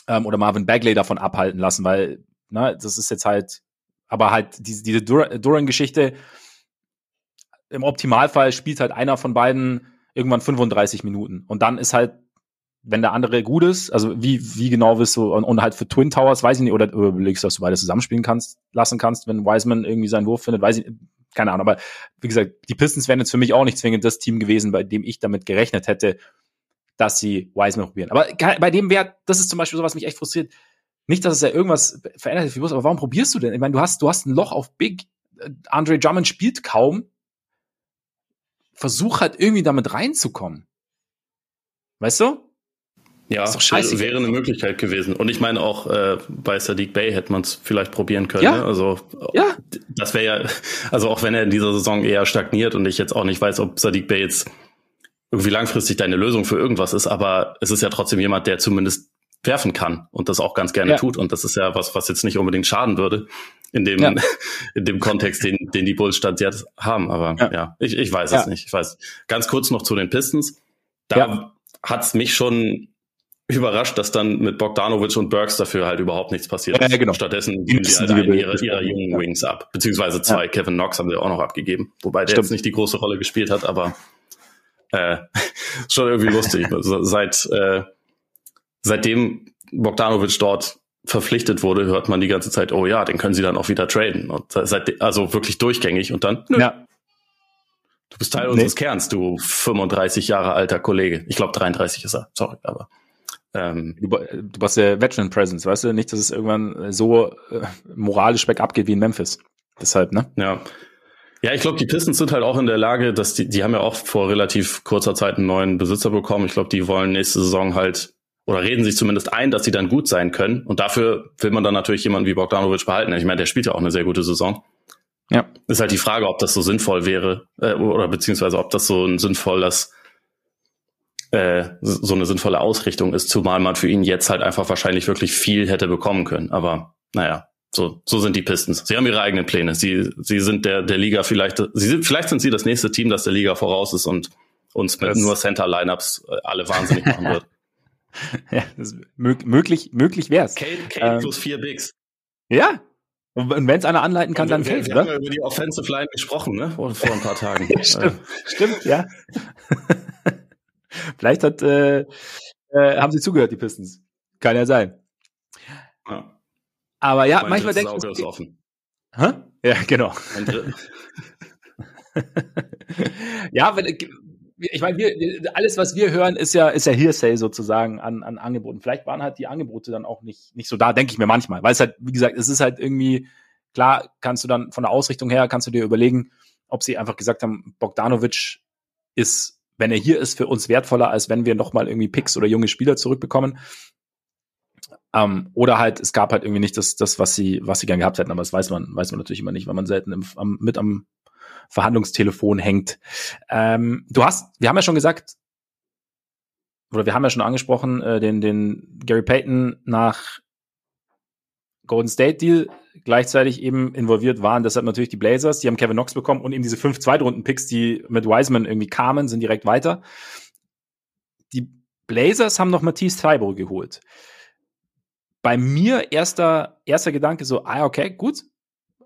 ähm, oder Marvin Bagley davon abhalten lassen, weil, na, das ist jetzt halt, aber halt diese, diese Duran-Geschichte, im Optimalfall spielt halt einer von beiden irgendwann 35 Minuten. Und dann ist halt, wenn der andere gut ist, also wie, wie genau wirst du, und, und halt für Twin Towers, weiß ich nicht, oder, überlegst du, dass du beide zusammenspielen kannst, lassen kannst, wenn Wiseman irgendwie seinen Wurf findet, weiß ich, keine Ahnung, aber wie gesagt, die Pistons wären jetzt für mich auch nicht zwingend das Team gewesen, bei dem ich damit gerechnet hätte, dass sie Wiseman probieren. Aber bei dem Wert, das ist zum Beispiel so, was mich echt frustriert. Nicht, dass es ja irgendwas verändert hat, aber warum probierst du denn? Ich meine, du hast, du hast ein Loch auf Big. Äh, Andre Drummond spielt kaum. Versuch halt irgendwie damit reinzukommen. Weißt du? Ja, scheiße. wäre eine Möglichkeit gewesen. Und ich meine auch äh, bei Sadiq Bay hätte man es vielleicht probieren können. Ja. Ne? Also ja. das wäre ja, also auch wenn er in dieser Saison eher stagniert und ich jetzt auch nicht weiß, ob Sadiq Bay jetzt irgendwie langfristig deine Lösung für irgendwas ist, aber es ist ja trotzdem jemand, der zumindest werfen kann und das auch ganz gerne ja. tut. Und das ist ja was, was jetzt nicht unbedingt schaden würde in dem, ja. in dem Kontext, den, den die Bulls Stand jetzt haben. Aber ja, ja ich, ich weiß es nicht. Ich weiß. Ganz kurz noch zu den Pistons. Da hat's mich schon überrascht, dass dann mit Bogdanovic und Burks dafür halt überhaupt nichts passiert ist. Genau. Stattdessen geben sie halt einen ihrer, ihrer jungen Wings ab. Beziehungsweise zwei. Kevin Knox haben sie auch noch abgegeben. Wobei der Stimmt. jetzt nicht die große Rolle gespielt hat, aber äh, schon irgendwie lustig. Seit, äh, seitdem Bogdanovic dort verpflichtet wurde, hört man die ganze Zeit, oh ja, den können sie dann auch wieder traden. Und seit, also wirklich durchgängig und dann, nö. Ja. Du bist Teil nee. unseres Kerns, du 35 Jahre alter Kollege. Ich glaube 33 ist er, sorry, aber. Ähm, du, du warst der Veteran Presence, weißt du? Nicht, dass es irgendwann so äh, moralisch bergab geht wie in Memphis. Deshalb, ne? Ja. Ja, ich glaube, die Pistons sind halt auch in der Lage, dass die, die haben ja auch vor relativ kurzer Zeit einen neuen Besitzer bekommen. Ich glaube, die wollen nächste Saison halt oder reden sich zumindest ein, dass sie dann gut sein können. Und dafür will man dann natürlich jemanden wie Bogdanovic behalten. Ich meine, der spielt ja auch eine sehr gute Saison. Ja. Ist halt die Frage, ob das so sinnvoll wäre, äh, oder beziehungsweise ob das so ein sinnvolles, äh, so eine sinnvolle Ausrichtung ist, zumal man für ihn jetzt halt einfach wahrscheinlich wirklich viel hätte bekommen können. Aber naja, So, so sind die Pistons. Sie haben ihre eigenen Pläne. Sie, sie sind der, der Liga vielleicht, sie sind, vielleicht sind sie das nächste Team, das der Liga voraus ist und uns mit das nur Center-Lineups äh, alle wahnsinnig machen wird. ja, das möglich, möglich wär's. Kane, Kane ähm, plus vier Bigs. Ja. Und wenn es einer anleiten kann, dann fällt, Wir oder? haben ja über die Offensive Line gesprochen, ne? Vor, vor ein paar Tagen. stimmt, stimmt, ja. Vielleicht hat, äh, äh, haben sie zugehört, die Pistons. Kann ja sein. Aber ja, mein manchmal denke ich. ist offen. Hä? Ja, genau. ja, wenn, ich meine, wir, alles, was wir hören, ist ja, ist ja Hearsay sozusagen an, an Angeboten. Vielleicht waren halt die Angebote dann auch nicht, nicht so da, denke ich mir manchmal. Weil es halt, wie gesagt, es ist halt irgendwie, klar, kannst du dann von der Ausrichtung her, kannst du dir überlegen, ob sie einfach gesagt haben, Bogdanovic ist, wenn er hier ist, für uns wertvoller, als wenn wir nochmal irgendwie Picks oder junge Spieler zurückbekommen. Ähm, oder halt, es gab halt irgendwie nicht das, das, was sie, was sie gern gehabt hätten, aber das weiß man, weiß man natürlich immer nicht, weil man selten im, am, mit am Verhandlungstelefon hängt. Ähm, du hast, wir haben ja schon gesagt, oder wir haben ja schon angesprochen, äh, den, den Gary Payton nach Golden State Deal gleichzeitig eben involviert waren deshalb natürlich die Blazers, die haben Kevin Knox bekommen und eben diese fünf Zweitrunden-Picks, die mit Wiseman irgendwie kamen, sind direkt weiter. Die Blazers haben noch Matisse Thibault geholt. Bei mir erster, erster Gedanke so, ah, okay, gut,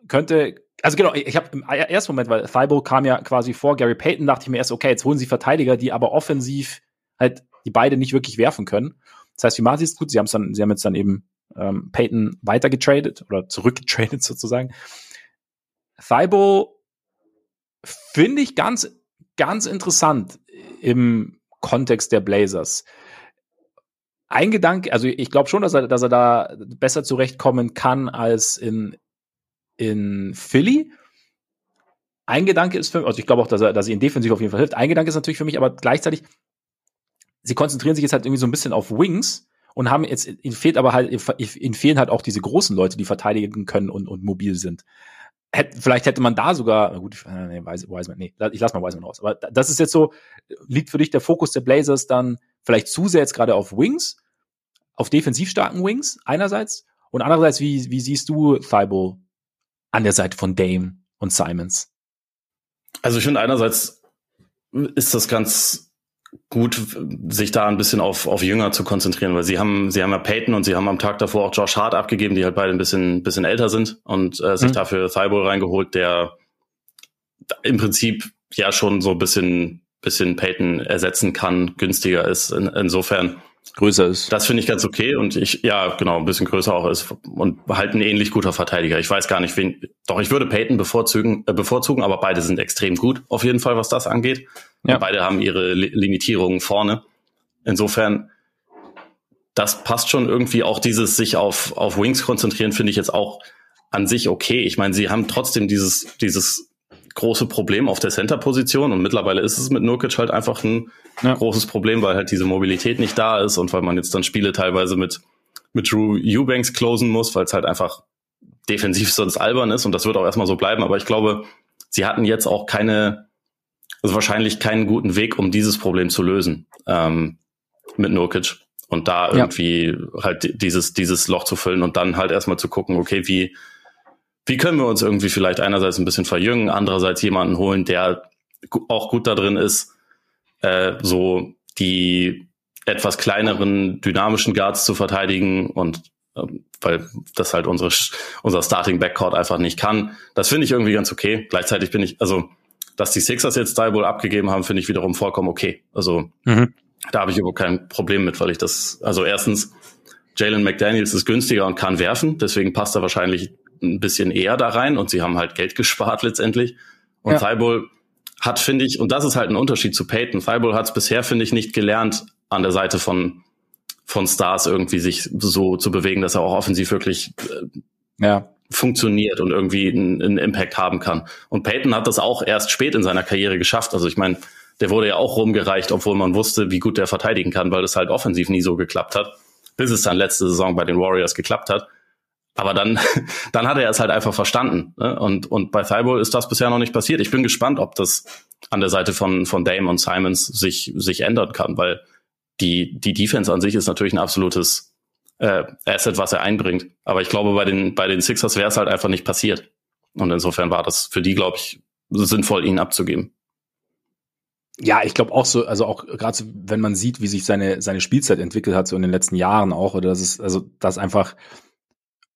könnte, also genau, ich habe im ersten Moment, weil Thibault kam ja quasi vor Gary Payton, dachte ich mir erst, okay, jetzt holen sie Verteidiger, die aber offensiv halt die beide nicht wirklich werfen können. Das heißt, wie Martin ist gut, sie haben es dann, sie haben jetzt dann eben ähm, Payton weitergetradet oder zurückgetradet sozusagen. Thibault finde ich ganz, ganz interessant im Kontext der Blazers. Ein Gedanke, also ich glaube schon, dass er, dass er da besser zurechtkommen kann als in, in Philly. Ein Gedanke ist für mich, also ich glaube auch, dass er, dass er ihn defensiv auf jeden Fall hilft. Ein Gedanke ist natürlich für mich, aber gleichzeitig, sie konzentrieren sich jetzt halt irgendwie so ein bisschen auf Wings und haben jetzt, ihnen fehlt aber halt, ihnen fehlen halt auch diese großen Leute, die verteidigen können und, und mobil sind. Hätt, vielleicht hätte man da sogar, gut, äh, nee, Wiseman, nee, ich lass mal Wiseman raus. Aber das ist jetzt so, liegt für dich der Fokus der Blazers dann vielleicht zu sehr jetzt gerade auf Wings, auf defensiv starken Wings einerseits und andererseits, wie, wie siehst du Thibault an der Seite von Dame und Simons? Also ich finde einerseits ist das ganz gut, sich da ein bisschen auf, auf Jünger zu konzentrieren, weil sie haben, sie haben ja Peyton und sie haben am Tag davor auch Josh Hart abgegeben, die halt beide ein bisschen, bisschen älter sind und äh, sich mhm. dafür Thibault reingeholt, der im Prinzip ja schon so ein bisschen, bisschen Peyton ersetzen kann, günstiger ist. In, insofern größer ist. Das finde ich ganz okay und ich, ja, genau, ein bisschen größer auch ist und halt ein ähnlich guter Verteidiger. Ich weiß gar nicht, wen, doch ich würde Peyton bevorzugen, äh, bevorzugen, aber beide sind extrem gut, auf jeden Fall, was das angeht. Ja. beide haben ihre Limitierungen vorne. Insofern, das passt schon irgendwie auch dieses sich auf, auf Wings konzentrieren, finde ich jetzt auch an sich okay. Ich meine, sie haben trotzdem dieses, dieses große Problem auf der Center-Position und mittlerweile ist es mit Nurkic halt einfach ein ja. großes Problem, weil halt diese Mobilität nicht da ist und weil man jetzt dann Spiele teilweise mit, mit Drew Eubanks closen muss, weil es halt einfach defensiv sonst albern ist und das wird auch erstmal so bleiben. Aber ich glaube, sie hatten jetzt auch keine, also wahrscheinlich keinen guten Weg, um dieses Problem zu lösen ähm, mit Nurkic und da ja. irgendwie halt dieses, dieses Loch zu füllen und dann halt erstmal zu gucken, okay, wie, wie können wir uns irgendwie vielleicht einerseits ein bisschen verjüngen, andererseits jemanden holen, der auch gut da drin ist, äh, so die etwas kleineren dynamischen Guards zu verteidigen und äh, weil das halt unsere unser Starting Backcourt einfach nicht kann. Das finde ich irgendwie ganz okay. Gleichzeitig bin ich also dass die Sixers jetzt Style abgegeben haben, finde ich wiederum vollkommen okay. Also mhm. da habe ich überhaupt kein Problem mit, weil ich das also erstens Jalen McDaniels ist günstiger und kann werfen, deswegen passt er wahrscheinlich ein bisschen eher da rein und sie haben halt Geld gespart letztendlich. Und ja. Thibault hat, finde ich, und das ist halt ein Unterschied zu Peyton. Thibault hat es bisher, finde ich, nicht gelernt, an der Seite von, von Stars irgendwie sich so zu bewegen, dass er auch offensiv wirklich äh, ja. funktioniert und irgendwie einen, einen Impact haben kann. Und Peyton hat das auch erst spät in seiner Karriere geschafft. Also ich meine, der wurde ja auch rumgereicht, obwohl man wusste, wie gut der verteidigen kann, weil das halt offensiv nie so geklappt hat, bis es dann letzte Saison bei den Warriors geklappt hat. Aber dann, dann hat er es halt einfach verstanden. Ne? Und, und bei Thibault ist das bisher noch nicht passiert. Ich bin gespannt, ob das an der Seite von, von Dame und Simons sich, sich ändern kann, weil die, die Defense an sich ist natürlich ein absolutes äh, Asset, was er einbringt. Aber ich glaube, bei den, bei den Sixers wäre es halt einfach nicht passiert. Und insofern war das für die, glaube ich, sinnvoll, ihn abzugeben. Ja, ich glaube auch so, also auch gerade so, wenn man sieht, wie sich seine, seine Spielzeit entwickelt hat, so in den letzten Jahren auch, oder das ist, also das einfach,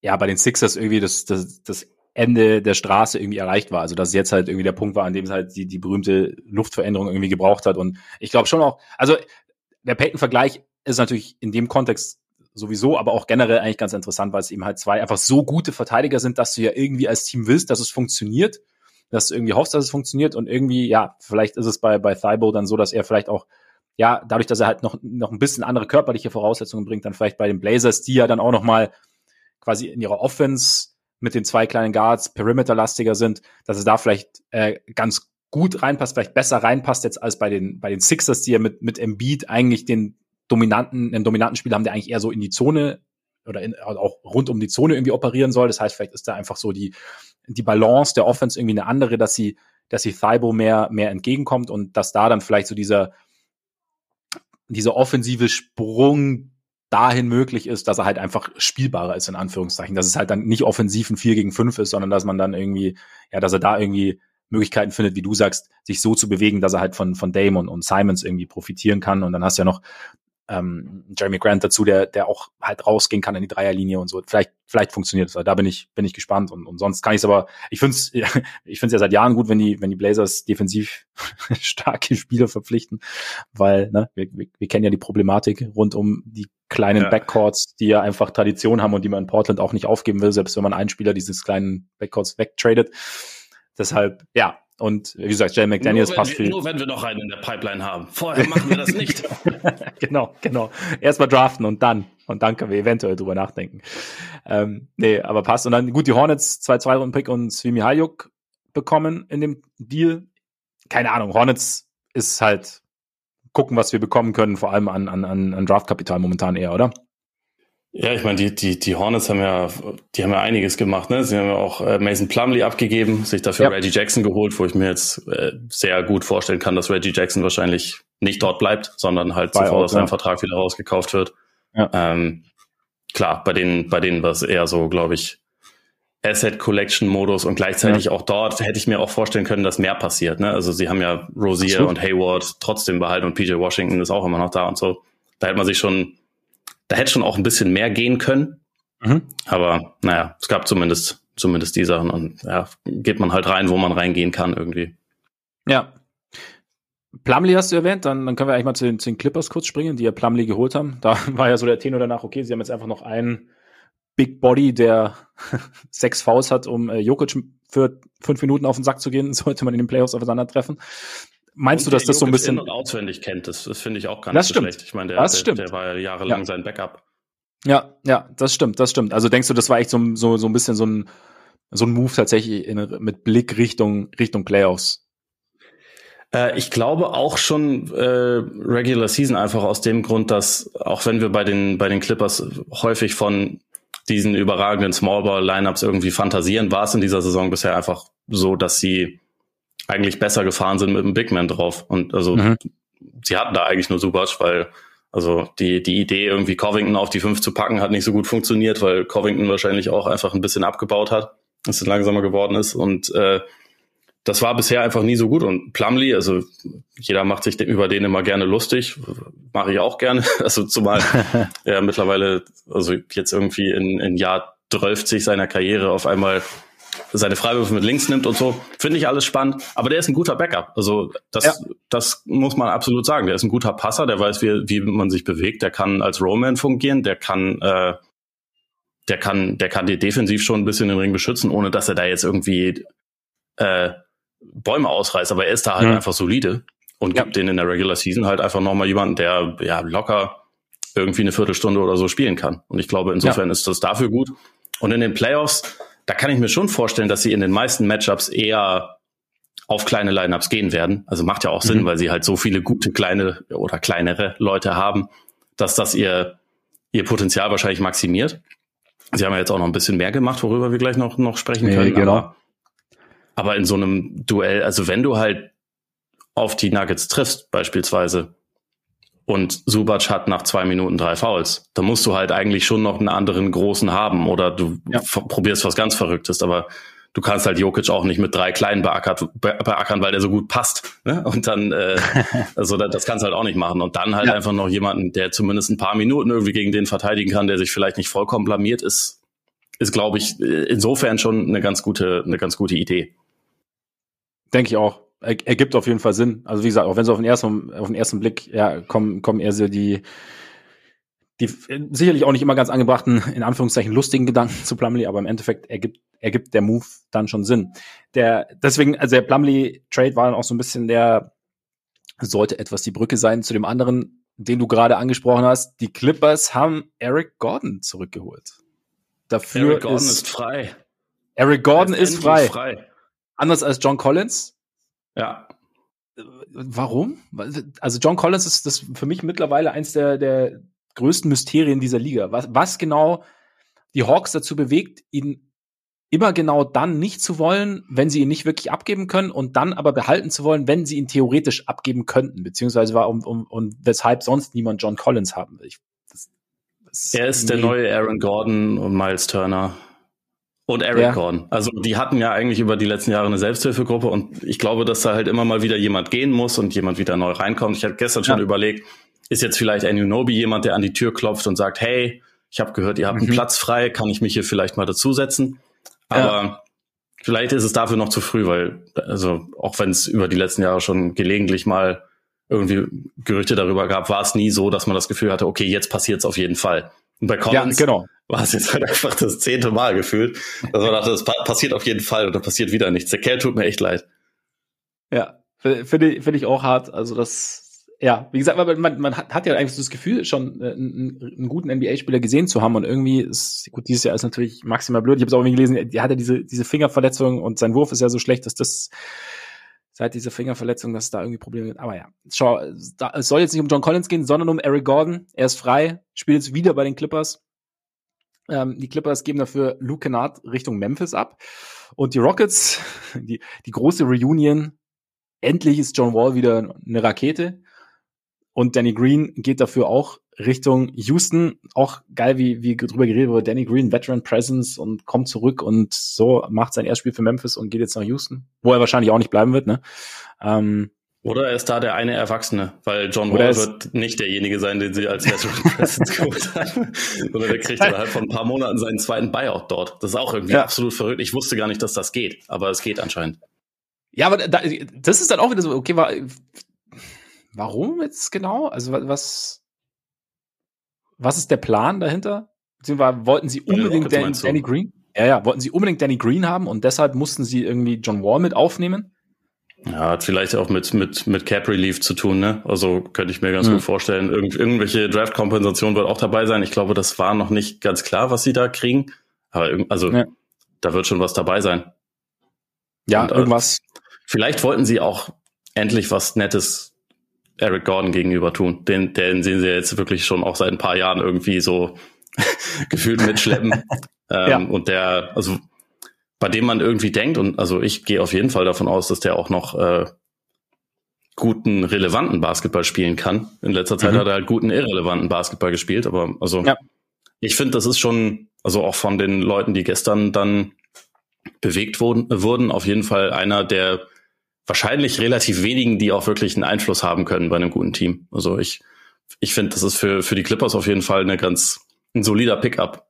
ja, bei den Sixers irgendwie das, das, das Ende der Straße irgendwie erreicht war. Also dass jetzt halt irgendwie der Punkt war, an dem es halt die, die berühmte Luftveränderung irgendwie gebraucht hat. Und ich glaube schon auch, also der Peyton-Vergleich ist natürlich in dem Kontext sowieso, aber auch generell eigentlich ganz interessant, weil es eben halt zwei einfach so gute Verteidiger sind, dass du ja irgendwie als Team willst, dass es funktioniert, dass du irgendwie hoffst, dass es funktioniert und irgendwie, ja, vielleicht ist es bei, bei Thibault dann so, dass er vielleicht auch, ja, dadurch, dass er halt noch, noch ein bisschen andere körperliche Voraussetzungen bringt, dann vielleicht bei den Blazers, die ja dann auch noch mal quasi in ihrer Offense mit den zwei kleinen Guards Perimeter-lastiger sind, dass es da vielleicht äh, ganz gut reinpasst, vielleicht besser reinpasst jetzt als bei den, bei den Sixers, die ja mit, mit Embiid eigentlich den dominanten, einen dominanten Spieler haben, der eigentlich eher so in die Zone oder in, also auch rund um die Zone irgendwie operieren soll. Das heißt, vielleicht ist da einfach so die, die Balance der Offense irgendwie eine andere, dass sie, dass sie Thibault mehr, mehr entgegenkommt und dass da dann vielleicht so dieser, dieser offensive Sprung dahin möglich ist, dass er halt einfach spielbarer ist, in Anführungszeichen. Dass es halt dann nicht offensiv ein 4 gegen 5 ist, sondern dass man dann irgendwie, ja, dass er da irgendwie Möglichkeiten findet, wie du sagst, sich so zu bewegen, dass er halt von, von Damon und Simons irgendwie profitieren kann. Und dann hast du ja noch ähm, Jeremy Grant dazu, der, der auch halt rausgehen kann in die Dreierlinie und so. Vielleicht, vielleicht funktioniert es. Da bin ich, bin ich gespannt. Und, und sonst kann ich es aber, ich finde es, ich finde es ja seit Jahren gut, wenn die, wenn die Blazers defensiv starke Spieler verpflichten, weil, ne, wir, wir, wir kennen ja die Problematik rund um die kleinen ja. Backcourts, die ja einfach Tradition haben und die man in Portland auch nicht aufgeben will, selbst wenn man einen Spieler dieses kleinen Backcourts wegtradet. Deshalb, ja, und wie gesagt, Jay McDaniels passt viel. Nur wenn wir noch einen in der Pipeline haben. Vorher machen wir das nicht. genau, genau. Erstmal draften und dann. Und dann können wir eventuell drüber nachdenken. Ähm, nee, aber passt. Und dann, gut, die Hornets, zwei zwei Runden Pick und Swimi Hayuk bekommen in dem Deal. Keine Ahnung, Hornets ist halt gucken, was wir bekommen können, vor allem an, an, an Draftkapital momentan eher, oder? Ja, ich meine, die, die, die Hornets haben ja, die haben ja einiges gemacht, ne? Sie haben ja auch äh, Mason Plumley abgegeben, sich dafür ja. Reggie Jackson geholt, wo ich mir jetzt äh, sehr gut vorstellen kann, dass Reggie Jackson wahrscheinlich nicht dort bleibt, sondern halt Bei sofort aus seinem ja. Vertrag wieder rausgekauft wird. Ja. Ähm, klar, bei denen, bei denen war es eher so, glaube ich, Asset Collection Modus und gleichzeitig ja. auch dort hätte ich mir auch vorstellen können, dass mehr passiert. Ne? Also sie haben ja Rosier Absolut. und Hayward trotzdem behalten und PJ Washington ist auch immer noch da und so. Da hätte man sich schon da hätte schon auch ein bisschen mehr gehen können. Mhm. Aber naja, es gab zumindest, zumindest die Sachen und ja, geht man halt rein, wo man reingehen kann irgendwie. Ja. Plumley hast du erwähnt, dann, dann können wir eigentlich mal zu den, zu den Clippers kurz springen, die ja Plumley geholt haben. Da war ja so der Tenor danach, okay, sie haben jetzt einfach noch einen Big Body, der sechs Fouls hat, um äh, Jokic für fünf Minuten auf den Sack zu gehen, sollte man in den Playoffs aufeinandertreffen. Meinst und du, dass das so ein bisschen. Und auswendig kennt, das, das finde ich auch gar nicht das so stimmt. schlecht. Ich meine, der, das der, stimmt. der war ja jahrelang ja. sein Backup. Ja, ja, das stimmt, das stimmt. Also denkst du, das war echt so, so, so ein bisschen so ein, so ein Move tatsächlich in, mit Blick Richtung, Richtung Playoffs? Äh, ich glaube auch schon äh, Regular Season einfach aus dem Grund, dass auch wenn wir bei den, bei den Clippers häufig von diesen überragenden Smallball-Lineups irgendwie fantasieren, war es in dieser Saison bisher einfach so, dass sie eigentlich besser gefahren sind mit dem Big Man drauf. Und also mhm. sie hatten da eigentlich nur Subac, weil also die, die Idee, irgendwie Covington auf die fünf zu packen, hat nicht so gut funktioniert, weil Covington wahrscheinlich auch einfach ein bisschen abgebaut hat, dass es langsamer geworden ist. Und äh, das war bisher einfach nie so gut. Und Plumley, also jeder macht sich über den immer gerne lustig, mache ich auch gerne. Also zumal er mittlerweile, also jetzt irgendwie in, in Jahr 12 seiner Karriere auf einmal seine Freiwürfe mit links nimmt und so. Finde ich alles spannend. Aber der ist ein guter Backup. Also das, ja. das muss man absolut sagen. Der ist ein guter Passer, der weiß, wie, wie man sich bewegt. Der kann als Roman fungieren. Der kann, äh, der kann, der kann dir defensiv schon ein bisschen den Ring beschützen, ohne dass er da jetzt irgendwie äh, Bäume ausreißt. Aber er ist da halt mhm. einfach solide und ja. gibt den in der Regular Season halt einfach nochmal jemanden, der ja locker irgendwie eine Viertelstunde oder so spielen kann. Und ich glaube, insofern ja. ist das dafür gut. Und in den Playoffs da kann ich mir schon vorstellen, dass sie in den meisten Matchups eher auf kleine Lineups gehen werden. Also macht ja auch Sinn, mhm. weil sie halt so viele gute kleine oder kleinere Leute haben, dass das ihr, ihr Potenzial wahrscheinlich maximiert. Sie haben ja jetzt auch noch ein bisschen mehr gemacht, worüber wir gleich noch, noch sprechen können. genau. aber, aber in so einem Duell, also wenn du halt auf die Nuggets triffst, beispielsweise, und Subac hat nach zwei Minuten drei Fouls. Da musst du halt eigentlich schon noch einen anderen großen haben oder du ja. probierst was ganz Verrücktes, aber du kannst halt Jokic auch nicht mit drei kleinen beackert, beackern, weil der so gut passt. Ne? Und dann, äh, also das, das kannst du halt auch nicht machen. Und dann halt ja. einfach noch jemanden, der zumindest ein paar Minuten irgendwie gegen den verteidigen kann, der sich vielleicht nicht vollkommen blamiert, ist, ist, glaube ich, insofern schon eine ganz gute, eine ganz gute Idee. Denke ich auch ergibt auf jeden Fall Sinn. Also wie gesagt, auch wenn so auf den ersten, auf den ersten Blick, ja, kommen, kommen eher so die, die sicherlich auch nicht immer ganz angebrachten, in Anführungszeichen lustigen Gedanken zu Plumlee, aber im Endeffekt ergibt, ergibt der Move dann schon Sinn. Der, deswegen, also der Plumlee-Trade war dann auch so ein bisschen der, sollte etwas die Brücke sein zu dem anderen, den du gerade angesprochen hast. Die Clippers haben Eric Gordon zurückgeholt. Dafür Eric Gordon ist, ist frei. Eric Gordon ist, ist frei. frei. Anders als John Collins, ja. Warum? Also John Collins ist das für mich mittlerweile eins der, der größten Mysterien dieser Liga. Was, was genau die Hawks dazu bewegt, ihn immer genau dann nicht zu wollen, wenn sie ihn nicht wirklich abgeben können und dann aber behalten zu wollen, wenn sie ihn theoretisch abgeben könnten, beziehungsweise war um, um weshalb sonst niemand John Collins haben will. Ich, das, das er ist der neue Aaron Gordon und Miles Turner. Und Eric ja. Gordon. Also die hatten ja eigentlich über die letzten Jahre eine Selbsthilfegruppe und ich glaube, dass da halt immer mal wieder jemand gehen muss und jemand wieder neu reinkommt. Ich hatte gestern schon ja. überlegt, ist jetzt vielleicht Anunobi jemand, der an die Tür klopft und sagt, hey, ich habe gehört, ihr habt mhm. einen Platz frei, kann ich mich hier vielleicht mal dazusetzen? Aber ja. vielleicht ist es dafür noch zu früh, weil, also auch wenn es über die letzten Jahre schon gelegentlich mal irgendwie Gerüchte darüber gab, war es nie so, dass man das Gefühl hatte, okay, jetzt passiert es auf jeden Fall. Und bei Collins ja, genau. war es jetzt halt einfach das zehnte Mal gefühlt, dass man dachte, das passiert auf jeden Fall und da passiert wieder nichts. Der Kerl tut mir echt leid. Ja, finde find ich auch hart. Also das, ja, wie gesagt, man, man hat, hat ja eigentlich so das Gefühl, schon äh, einen, einen guten NBA-Spieler gesehen zu haben und irgendwie ist, gut, dieses Jahr ist natürlich maximal blöd. Ich habe es auch irgendwie gelesen, er hatte diese, diese Fingerverletzung und sein Wurf ist ja so schlecht, dass das seit dieser Fingerverletzung, dass es da irgendwie Probleme gibt. Aber ja, schau, da, es soll jetzt nicht um John Collins gehen, sondern um Eric Gordon. Er ist frei, spielt jetzt wieder bei den Clippers. Ähm, die Clippers geben dafür Luke Kennard Richtung Memphis ab. Und die Rockets, die, die große Reunion. Endlich ist John Wall wieder eine Rakete. Und Danny Green geht dafür auch Richtung Houston. Auch geil, wie, wie drüber geredet wurde. Danny Green, Veteran Presence und kommt zurück und so macht sein Erstspiel für Memphis und geht jetzt nach Houston, wo er wahrscheinlich auch nicht bleiben wird, ne? Ähm, oder er ist da der eine Erwachsene, weil John Wall wird nicht derjenige sein, den sie als Veteran Presence geholt haben, sondern der kriegt innerhalb von ein paar Monaten seinen zweiten Buyout dort. Das ist auch irgendwie ja. absolut verrückt. Ich wusste gar nicht, dass das geht, aber es geht anscheinend. Ja, aber da, das ist dann auch wieder so, okay, war, Warum jetzt genau? Also was, was ist der Plan dahinter? Beziehungsweise wollten sie unbedingt Dan, Danny Green? Ja, ja, wollten sie unbedingt Danny Green haben und deshalb mussten sie irgendwie John Wall mit aufnehmen? Ja, hat vielleicht auch mit, mit, mit Cap Relief zu tun, ne? Also könnte ich mir ganz hm. gut vorstellen. Irgend, irgendwelche Draft-Kompensation wird auch dabei sein. Ich glaube, das war noch nicht ganz klar, was sie da kriegen. Aber also, ja. da wird schon was dabei sein. Ja, und, äh, irgendwas. Vielleicht wollten sie auch endlich was Nettes Eric Gordon gegenüber tun. Den, den sehen sie jetzt wirklich schon auch seit ein paar Jahren irgendwie so gefühlt mitschleppen. ähm, ja. Und der, also bei dem man irgendwie denkt, und also ich gehe auf jeden Fall davon aus, dass der auch noch äh, guten, relevanten Basketball spielen kann. In letzter Zeit mhm. hat er halt guten, irrelevanten Basketball gespielt, aber also ja. ich finde, das ist schon, also auch von den Leuten, die gestern dann bewegt wurden, wurden auf jeden Fall einer der wahrscheinlich relativ wenigen, die auch wirklich einen Einfluss haben können bei einem guten Team. Also ich, ich finde, das ist für, für die Clippers auf jeden Fall eine ganz, ein solider Pickup.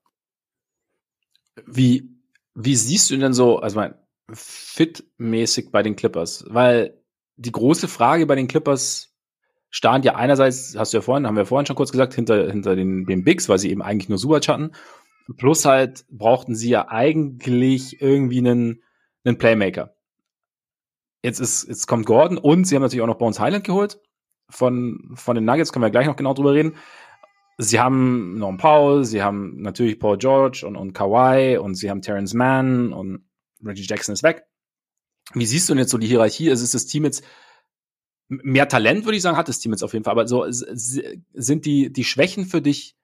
Wie, wie siehst du denn so, also mein, fitmäßig bei den Clippers? Weil die große Frage bei den Clippers stand ja einerseits, hast du ja vorhin, haben wir vorhin schon kurz gesagt, hinter, hinter den, den Bigs, weil sie eben eigentlich nur Subac hatten. Plus halt brauchten sie ja eigentlich irgendwie einen, einen Playmaker. Jetzt ist, jetzt kommt Gordon und sie haben natürlich auch noch Bones Highland geholt. Von, von den Nuggets können wir gleich noch genau drüber reden. Sie haben Norm Paul, sie haben natürlich Paul George und, und Kawhi und sie haben Terrence Mann und Reggie Jackson ist weg. Wie siehst du denn jetzt so die Hierarchie? Also ist das Team jetzt mehr Talent, würde ich sagen, hat das Team jetzt auf jeden Fall. Aber so sind die, die Schwächen für dich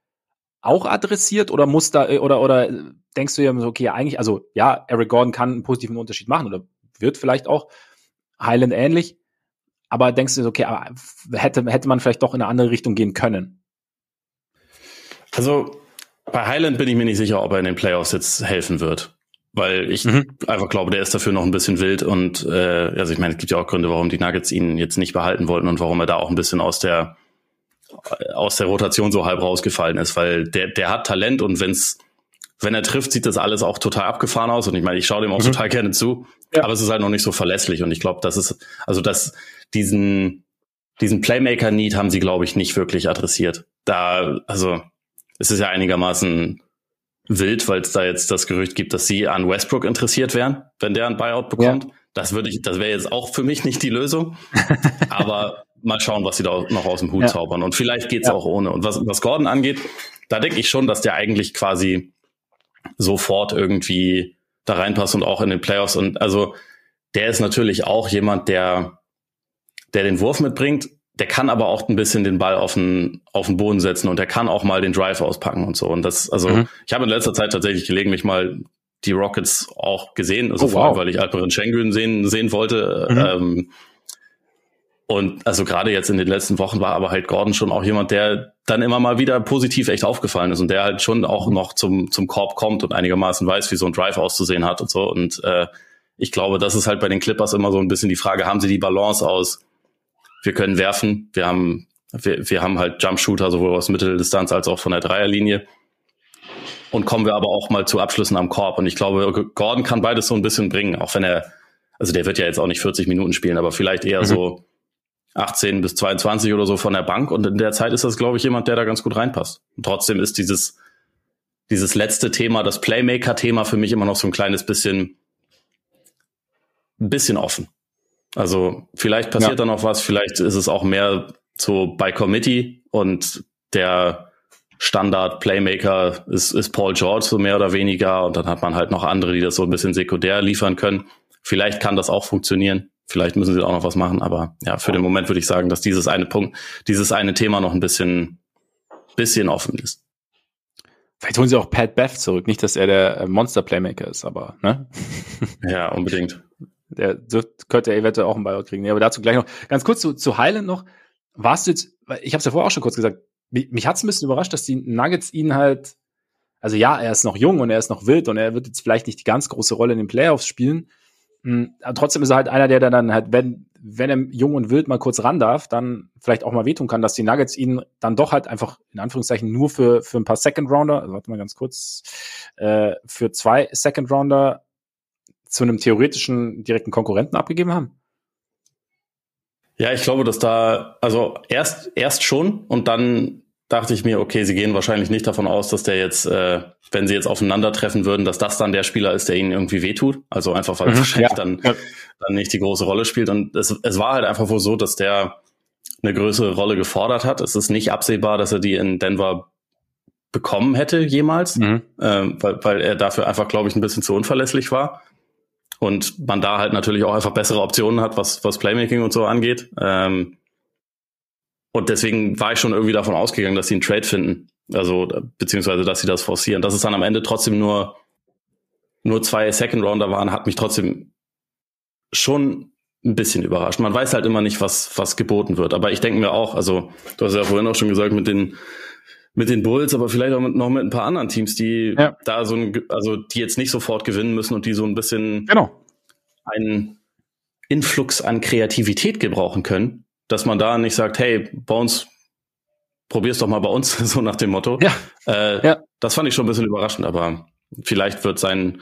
auch adressiert oder muss da, oder, oder denkst du ja, okay, eigentlich, also ja, Eric Gordon kann einen positiven Unterschied machen oder wird vielleicht auch, Highland ähnlich. aber denkst du, okay, hätte, hätte man vielleicht doch in eine andere Richtung gehen können? Also bei Highland bin ich mir nicht sicher, ob er in den Playoffs jetzt helfen wird. Weil ich mhm. einfach glaube, der ist dafür noch ein bisschen wild und äh, also ich meine, es gibt ja auch Gründe, warum die Nuggets ihn jetzt nicht behalten wollten und warum er da auch ein bisschen aus der aus der Rotation so halb rausgefallen ist, weil der, der hat Talent und wenn's, wenn er trifft, sieht das alles auch total abgefahren aus. Und ich meine, ich schaue dem auch mhm. total gerne zu, ja. aber es ist halt noch nicht so verlässlich. Und ich glaube, das ist, also dass diesen, diesen Playmaker-Need haben sie, glaube ich, nicht wirklich adressiert. Da, also es ist ja einigermaßen wild, weil es da jetzt das Gerücht gibt, dass sie an Westbrook interessiert wären, wenn der ein Buyout bekommt. Ja. Das würde ich, das wäre jetzt auch für mich nicht die Lösung. Aber mal schauen, was sie da noch aus dem Hut ja. zaubern. Und vielleicht geht's auch ohne. Und was, was Gordon angeht, da denke ich schon, dass der eigentlich quasi sofort irgendwie da reinpasst und auch in den Playoffs. Und also der ist natürlich auch jemand, der, der den Wurf mitbringt, der kann aber auch ein bisschen den Ball auf den, auf den Boden setzen und der kann auch mal den Drive auspacken und so. Und das, also mhm. ich habe in letzter Zeit tatsächlich gelegentlich mal die Rockets auch gesehen, also oh, vor allem, weil ich Alperen Schengen sehen, sehen wollte. Mhm. Ähm, und also gerade jetzt in den letzten Wochen war aber halt Gordon schon auch jemand, der dann immer mal wieder positiv echt aufgefallen ist und der halt schon auch noch zum, zum Korb kommt und einigermaßen weiß, wie so ein Drive auszusehen hat und so. Und äh, ich glaube, das ist halt bei den Clippers immer so ein bisschen die Frage, haben sie die Balance aus wir können werfen, wir haben, wir, wir haben halt Jumpshooter sowohl aus Mitteldistanz als auch von der Dreierlinie. Und kommen wir aber auch mal zu Abschlüssen am Korb. Und ich glaube, Gordon kann beides so ein bisschen bringen, auch wenn er, also der wird ja jetzt auch nicht 40 Minuten spielen, aber vielleicht eher mhm. so 18 bis 22 oder so von der Bank. Und in der Zeit ist das, glaube ich, jemand, der da ganz gut reinpasst. Und trotzdem ist dieses, dieses letzte Thema, das Playmaker-Thema für mich immer noch so ein kleines bisschen, ein bisschen offen. Also vielleicht passiert ja. da noch was, vielleicht ist es auch mehr so bei Committee und der Standard Playmaker ist, ist Paul George so mehr oder weniger und dann hat man halt noch andere, die das so ein bisschen sekundär liefern können. Vielleicht kann das auch funktionieren. Vielleicht müssen sie auch noch was machen, aber ja, für den Moment würde ich sagen, dass dieses eine Punkt, dieses eine Thema noch ein bisschen, bisschen offen ist. Vielleicht holen sie auch Pat Beth zurück. Nicht, dass er der Monster Playmaker ist, aber, ne? Ja, unbedingt. Der dürft, könnte er eventuell auch einen Buyout kriegen. Nee, aber dazu gleich noch. Ganz kurz zu, zu Highland noch. Warst du jetzt, ich habe es ja vorher auch schon kurz gesagt, mich, mich hat es ein bisschen überrascht, dass die Nuggets ihn halt, also ja, er ist noch jung und er ist noch wild und er wird jetzt vielleicht nicht die ganz große Rolle in den Playoffs spielen. Hm, aber trotzdem ist er halt einer, der dann halt, wenn, wenn er jung und wild mal kurz ran darf, dann vielleicht auch mal wehtun kann, dass die Nuggets ihn dann doch halt einfach in Anführungszeichen nur für, für ein paar Second Rounder, also warte mal ganz kurz, äh, für zwei Second Rounder zu einem theoretischen direkten Konkurrenten abgegeben haben? Ja, ich glaube, dass da, also erst, erst schon und dann dachte ich mir, okay, sie gehen wahrscheinlich nicht davon aus, dass der jetzt, äh, wenn sie jetzt aufeinandertreffen würden, dass das dann der Spieler ist, der ihnen irgendwie wehtut. Also einfach, weil mhm, wahrscheinlich ja. dann, dann nicht die große Rolle spielt. Und es, es war halt einfach wohl so, dass der eine größere Rolle gefordert hat. Es ist nicht absehbar, dass er die in Denver bekommen hätte jemals, mhm. ähm, weil, weil er dafür einfach, glaube ich, ein bisschen zu unverlässlich war und man da halt natürlich auch einfach bessere Optionen hat, was, was Playmaking und so angeht. Ähm, und deswegen war ich schon irgendwie davon ausgegangen, dass sie einen Trade finden. Also, beziehungsweise, dass sie das forcieren. Dass es dann am Ende trotzdem nur, nur zwei Second Rounder waren, hat mich trotzdem schon ein bisschen überrascht. Man weiß halt immer nicht, was, was geboten wird. Aber ich denke mir auch, also, du hast ja vorhin auch schon gesagt, mit den, mit den Bulls, aber vielleicht auch mit, noch mit ein paar anderen Teams, die ja. da so ein, also die jetzt nicht sofort gewinnen müssen und die so ein bisschen genau. einen Influx an Kreativität gebrauchen können, dass man da nicht sagt, hey, bei uns, probier's doch mal bei uns, so nach dem Motto. Ja. Äh, ja. Das fand ich schon ein bisschen überraschend, aber vielleicht wird sein,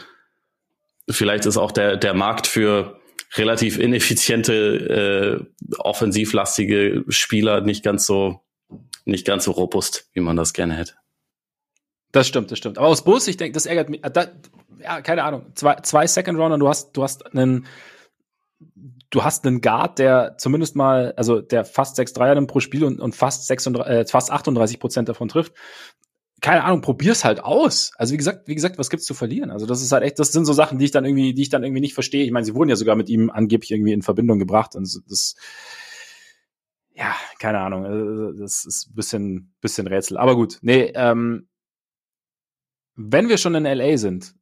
vielleicht ist auch der, der Markt für relativ ineffiziente, äh, offensivlastige Spieler nicht ganz so nicht ganz so robust, wie man das gerne hätte. Das stimmt, das stimmt. Aber aus Bus, ich denke, das ärgert mich. Da, ja, keine Ahnung. Zwei, zwei Second Runner, du hast, du hast einen, du hast einen Guard, der zumindest mal, also der fast sechs Dreier nimmt pro Spiel und, und fast, 36, äh, fast 38 Prozent davon trifft. Keine Ahnung, probier's halt aus. Also wie gesagt, wie gesagt, was gibt's zu verlieren? Also das ist halt echt, das sind so Sachen, die ich dann irgendwie, die ich dann irgendwie nicht verstehe. Ich meine, sie wurden ja sogar mit ihm angeblich irgendwie in Verbindung gebracht und das, ja, keine Ahnung, äh, das ist ein bisschen, bisschen Rätsel. Aber gut, nee, ähm, wenn wir schon in LA sind,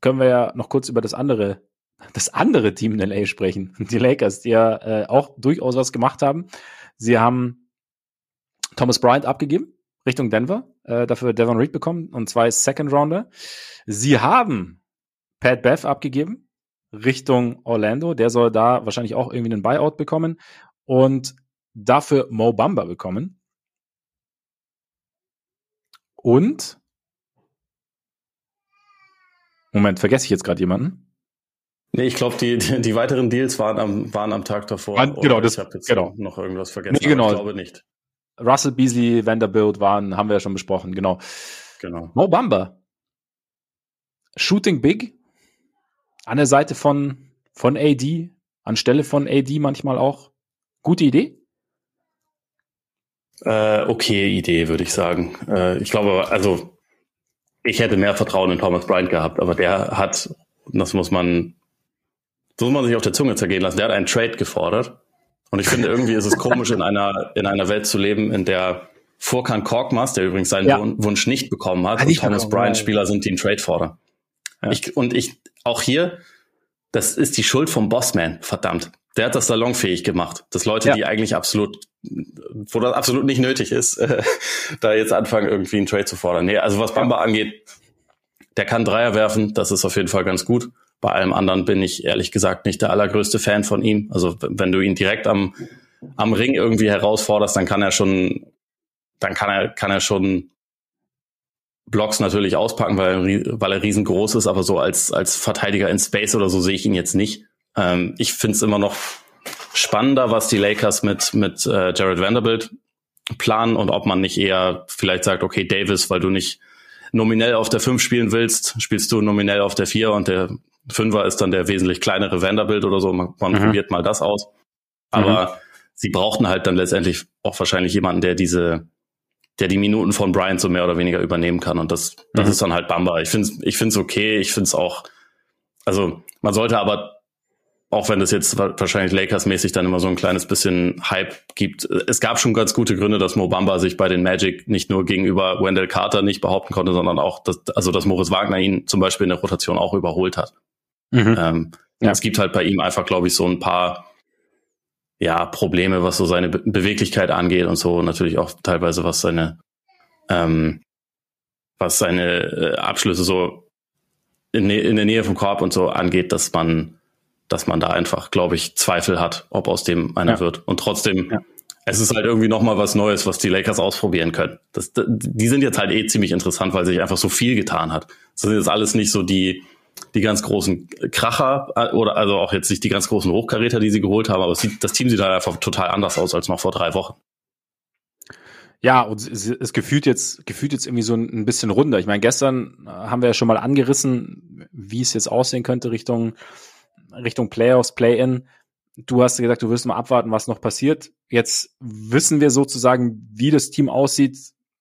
können wir ja noch kurz über das andere das andere Team in LA sprechen. Die Lakers, die ja äh, auch durchaus was gemacht haben. Sie haben Thomas Bryant abgegeben Richtung Denver, äh, dafür Devon Reed bekommen und zwei Second Rounder. Sie haben Pat Bev abgegeben Richtung Orlando. Der soll da wahrscheinlich auch irgendwie einen Buyout bekommen und dafür Mo Bamba bekommen. Und Moment, vergesse ich jetzt gerade jemanden? Nee, ich glaube, die, die, die, weiteren Deals waren am, waren am Tag davor. An, genau, das, ich habe jetzt genau. noch irgendwas vergessen. Nee, genau. ich glaube nicht. Russell Beasley, Vanderbilt waren, haben wir ja schon besprochen, genau. Genau. Mo Bamba. Shooting Big. An der Seite von, von AD, anstelle von AD manchmal auch. Gute Idee? Äh, okay Idee, würde ich sagen. Äh, ich glaube, also ich hätte mehr Vertrauen in Thomas Bryant gehabt, aber der hat, das muss man, das muss man sich auf der Zunge zergehen lassen, der hat einen Trade gefordert. Und ich finde, irgendwie ist es komisch, in einer, in einer Welt zu leben, in der Furkan Korkmaz, der übrigens seinen ja. Wunsch nicht bekommen hat, und Thomas Bryant Spieler sind, die einen Trade fordern. Ja. Ich, und ich, auch hier, das ist die Schuld vom Bossman, verdammt. Der hat das salonfähig gemacht, dass Leute, ja. die eigentlich absolut, wo das absolut nicht nötig ist, äh, da jetzt anfangen, irgendwie einen Trade zu fordern. Nee, also was Bamba angeht, der kann Dreier werfen, das ist auf jeden Fall ganz gut. Bei allem anderen bin ich ehrlich gesagt nicht der allergrößte Fan von ihm. Also wenn du ihn direkt am, am Ring irgendwie herausforderst, dann kann er schon, dann kann er, kann er schon Blocks natürlich auspacken, weil, weil er riesengroß ist, aber so als, als Verteidiger in Space oder so sehe ich ihn jetzt nicht. Ähm, ich finde es immer noch spannender, was die Lakers mit, mit äh, Jared Vanderbilt planen und ob man nicht eher vielleicht sagt, okay, Davis, weil du nicht nominell auf der 5 spielen willst, spielst du nominell auf der 4 und der Fünfer ist dann der wesentlich kleinere Vanderbilt oder so. Man, man mhm. probiert mal das aus. Aber mhm. sie brauchten halt dann letztendlich auch wahrscheinlich jemanden, der diese, der die Minuten von Bryant so mehr oder weniger übernehmen kann. Und das, das mhm. ist dann halt Bamba. Ich finde es ich find's okay. Ich finde es auch, also man sollte aber auch wenn das jetzt wahrscheinlich Lakers-mäßig dann immer so ein kleines bisschen Hype gibt. Es gab schon ganz gute Gründe, dass Mo Bamba sich bei den Magic nicht nur gegenüber Wendell Carter nicht behaupten konnte, sondern auch, dass, also dass Moritz Wagner ihn zum Beispiel in der Rotation auch überholt hat. Mhm. Ähm, ja. Es gibt halt bei ihm einfach, glaube ich, so ein paar ja, Probleme, was so seine Be Beweglichkeit angeht und so, natürlich auch teilweise was seine ähm, was seine äh, Abschlüsse so in, in der Nähe vom Korb und so angeht, dass man dass man da einfach, glaube ich, Zweifel hat, ob aus dem einer ja. wird. Und trotzdem, ja. es ist halt irgendwie nochmal was Neues, was die Lakers ausprobieren können. Das, die sind jetzt halt eh ziemlich interessant, weil sich einfach so viel getan hat. Das sind jetzt alles nicht so die, die ganz großen Kracher äh, oder also auch jetzt nicht die ganz großen Hochkaräter, die sie geholt haben, aber sieht, das Team sieht halt einfach total anders aus als noch vor drei Wochen. Ja, und es, gefühlt jetzt, gefühlt jetzt irgendwie so ein, bisschen runder. Ich meine, gestern haben wir ja schon mal angerissen, wie es jetzt aussehen könnte Richtung Richtung Playoffs, Play-in. Du hast gesagt, du wirst mal abwarten, was noch passiert. Jetzt wissen wir sozusagen, wie das Team aussieht.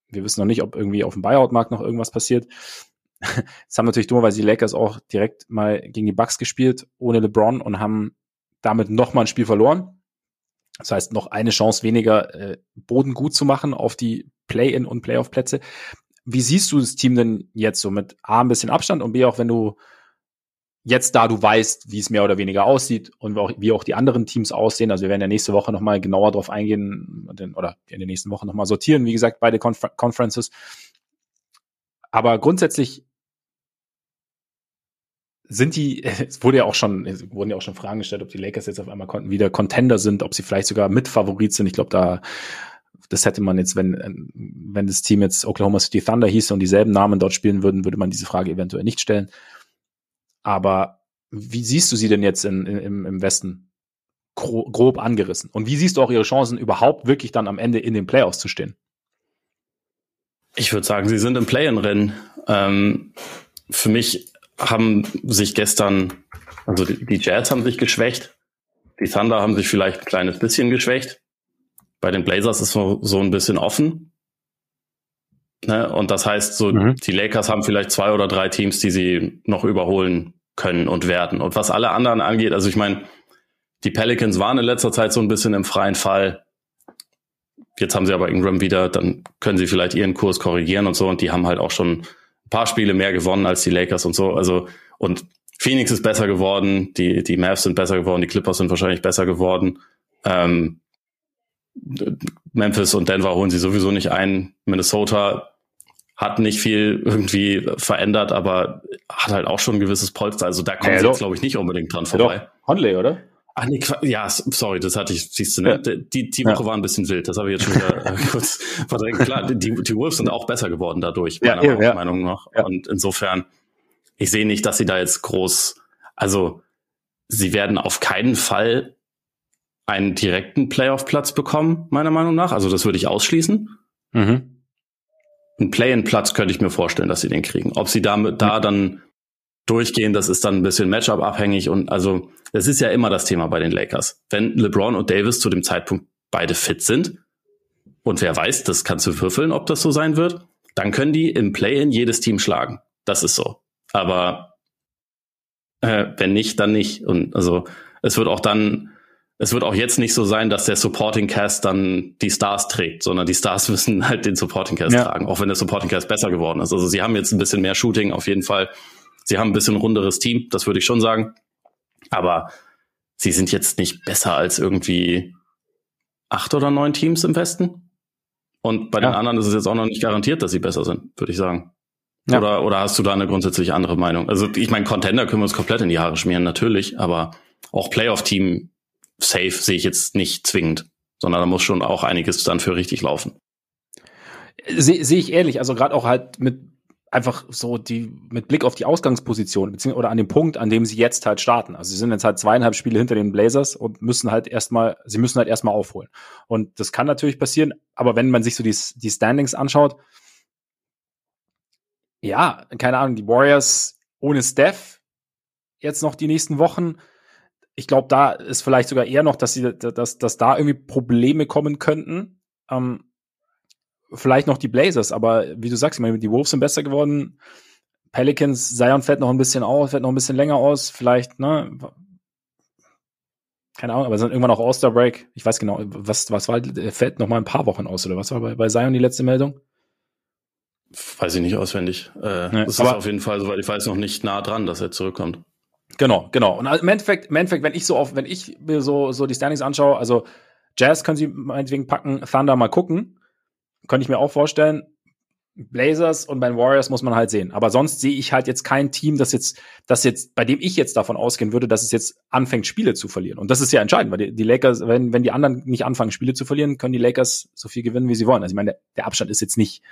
Wir wissen noch nicht, ob irgendwie auf dem Buyout-Markt noch irgendwas passiert. Jetzt haben natürlich dummerweise die Lakers auch direkt mal gegen die Bucks gespielt, ohne LeBron und haben damit nochmal ein Spiel verloren. Das heißt, noch eine Chance weniger, äh, Boden gut zu machen auf die Play-in und Playoff-Plätze. Wie siehst du das Team denn jetzt so mit A, ein bisschen Abstand und B, auch wenn du jetzt da du weißt, wie es mehr oder weniger aussieht und wie auch die anderen Teams aussehen, also wir werden ja nächste Woche nochmal genauer drauf eingehen oder in den nächsten Wochen nochmal sortieren, wie gesagt, beide Confer Conferences. Aber grundsätzlich sind die, es wurde ja auch schon, es wurden ja auch schon Fragen gestellt, ob die Lakers jetzt auf einmal wieder Contender sind, ob sie vielleicht sogar Mitfavorit sind. Ich glaube, da, das hätte man jetzt, wenn, wenn das Team jetzt Oklahoma City Thunder hieß und dieselben Namen dort spielen würden, würde man diese Frage eventuell nicht stellen. Aber wie siehst du sie denn jetzt in, in, im, Westen? Gro grob angerissen. Und wie siehst du auch ihre Chancen, überhaupt wirklich dann am Ende in den Playoffs zu stehen? Ich würde sagen, sie sind im Play-in-Rennen. Ähm, für mich haben sich gestern, also die, die Jazz haben sich geschwächt. Die Thunder haben sich vielleicht ein kleines bisschen geschwächt. Bei den Blazers ist so, so ein bisschen offen. Ne? Und das heißt, so mhm. die Lakers haben vielleicht zwei oder drei Teams, die sie noch überholen können und werden. Und was alle anderen angeht, also ich meine, die Pelicans waren in letzter Zeit so ein bisschen im freien Fall. Jetzt haben sie aber Ingram wieder, dann können sie vielleicht ihren Kurs korrigieren und so. Und die haben halt auch schon ein paar Spiele mehr gewonnen als die Lakers und so. Also, und Phoenix ist besser geworden, die, die Mavs sind besser geworden, die Clippers sind wahrscheinlich besser geworden. Ähm, Memphis und Denver holen sie sowieso nicht ein. Minnesota hat nicht viel irgendwie verändert, aber hat halt auch schon ein gewisses Polster. Also da kommt ja, jetzt, glaube ich, nicht unbedingt dran vorbei. Ja, Conley, oder? Ach nee, ja, sorry, das hatte ich, siehst du, ne? Die, die Woche ja. war ein bisschen wild, das habe ich jetzt schon wieder äh, kurz verdrängt. Klar, die, die Wolves sind auch besser geworden dadurch, meiner ja, ja. Meinung nach. Und insofern, ich sehe nicht, dass sie da jetzt groß, also sie werden auf keinen Fall einen direkten Playoff-Platz bekommen, meiner Meinung nach. Also das würde ich ausschließen. Mhm. Ein Play-in-Platz könnte ich mir vorstellen, dass sie den kriegen. Ob sie damit da dann durchgehen, das ist dann ein bisschen Matchup abhängig und also das ist ja immer das Thema bei den Lakers. Wenn LeBron und Davis zu dem Zeitpunkt beide fit sind und wer weiß, das kannst du würfeln, ob das so sein wird, dann können die im Play-in jedes Team schlagen. Das ist so. Aber äh, wenn nicht, dann nicht. Und also es wird auch dann es wird auch jetzt nicht so sein, dass der Supporting Cast dann die Stars trägt, sondern die Stars müssen halt den Supporting Cast ja. tragen, auch wenn der Supporting Cast besser geworden ist. Also sie haben jetzt ein bisschen mehr Shooting auf jeden Fall. Sie haben ein bisschen runderes Team, das würde ich schon sagen. Aber sie sind jetzt nicht besser als irgendwie acht oder neun Teams im Westen. Und bei ja. den anderen ist es jetzt auch noch nicht garantiert, dass sie besser sind, würde ich sagen. Ja. Oder, oder hast du da eine grundsätzlich andere Meinung? Also ich meine, Contender können wir uns komplett in die Haare schmieren, natürlich, aber auch Playoff-Team safe sehe ich jetzt nicht zwingend, sondern da muss schon auch einiges dann für richtig laufen. Sehe seh ich ehrlich, also gerade auch halt mit einfach so die mit Blick auf die Ausgangsposition oder an dem Punkt, an dem sie jetzt halt starten. Also sie sind jetzt halt zweieinhalb Spiele hinter den Blazers und müssen halt erstmal, sie müssen halt erstmal aufholen. Und das kann natürlich passieren, aber wenn man sich so die, die Standings anschaut, ja, keine Ahnung, die Warriors ohne Steph jetzt noch die nächsten Wochen, ich glaube, da ist vielleicht sogar eher noch, dass sie, dass, dass da irgendwie Probleme kommen könnten. Ähm, vielleicht noch die Blazers, aber wie du sagst, ich meine, die Wolves sind besser geworden. Pelicans, Zion fällt noch ein bisschen aus, fällt noch ein bisschen länger aus, vielleicht, ne? Keine Ahnung, aber sind irgendwann auch All-Star Break. Ich weiß genau, was, was war, fällt noch mal ein paar Wochen aus, oder was war bei, bei Zion die letzte Meldung? Weiß ich nicht auswendig. Äh, nee, das ist auf jeden Fall, soweit ich weiß, noch nicht nah dran, dass er zurückkommt. Genau, genau. Und im Endeffekt, im Endeffekt, wenn ich so auf, wenn ich mir so, so die Standings anschaue, also Jazz können sie meinetwegen packen, Thunder mal gucken. Könnte ich mir auch vorstellen. Blazers und bei den Warriors muss man halt sehen. Aber sonst sehe ich halt jetzt kein Team, das jetzt, das jetzt, bei dem ich jetzt davon ausgehen würde, dass es jetzt anfängt, Spiele zu verlieren. Und das ist ja entscheidend, weil die, die Lakers, wenn, wenn die anderen nicht anfangen, Spiele zu verlieren, können die Lakers so viel gewinnen, wie sie wollen. Also ich meine, der, der Abstand ist jetzt nicht,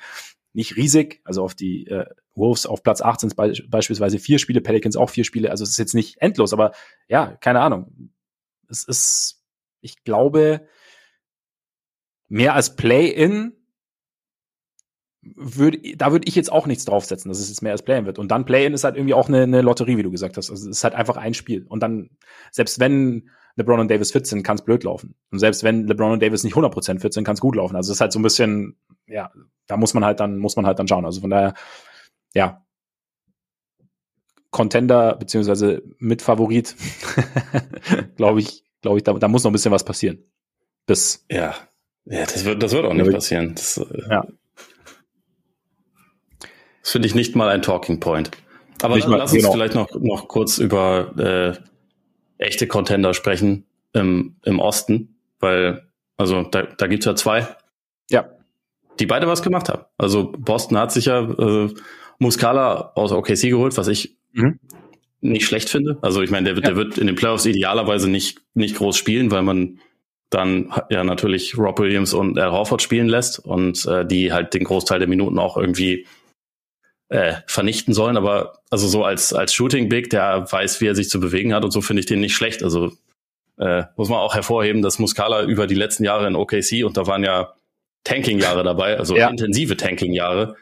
nicht riesig. Also auf die äh, Wolves auf Platz 8 sind be beispielsweise vier Spiele, Pelicans auch vier Spiele. Also es ist jetzt nicht endlos, aber ja, keine Ahnung. Es ist, ich glaube, mehr als Play-in würde, da würde ich jetzt auch nichts draufsetzen, dass es jetzt mehr als Play-in wird. Und dann Play-in ist halt irgendwie auch eine, eine Lotterie, wie du gesagt hast. Also es ist halt einfach ein Spiel. Und dann, selbst wenn LeBron und Davis fit sind, kann es blöd laufen. Und selbst wenn LeBron und Davis nicht 100% fit sind, kann es gut laufen. Also es ist halt so ein bisschen, ja, da muss man halt dann, muss man halt dann schauen. Also von daher, ja, Contender beziehungsweise Mitfavorit, glaube ich, glaube ich, da, da muss noch ein bisschen was passieren. Bis ja, ja, das wird, das wird auch nicht passieren. Das, äh, ja. Das finde ich nicht mal ein Talking Point. Aber mal, lass uns genau. vielleicht noch, noch kurz über äh, echte Contender sprechen im, im Osten, weil, also da, da gibt's ja zwei. Ja. Die beide was gemacht haben. Also Boston hat sich ja äh, Muscala aus OKC geholt, was ich mhm. nicht schlecht finde. Also ich meine, der wird, ja. der wird in den Playoffs idealerweise nicht, nicht groß spielen, weil man dann ja natürlich Rob Williams und Al Horford spielen lässt und äh, die halt den Großteil der Minuten auch irgendwie äh, vernichten sollen. Aber also so als, als Shooting Big, der weiß, wie er sich zu bewegen hat und so finde ich den nicht schlecht. Also äh, muss man auch hervorheben, dass Muscala über die letzten Jahre in OKC und da waren ja Tanking-Jahre dabei, also ja. intensive Tanking-Jahre,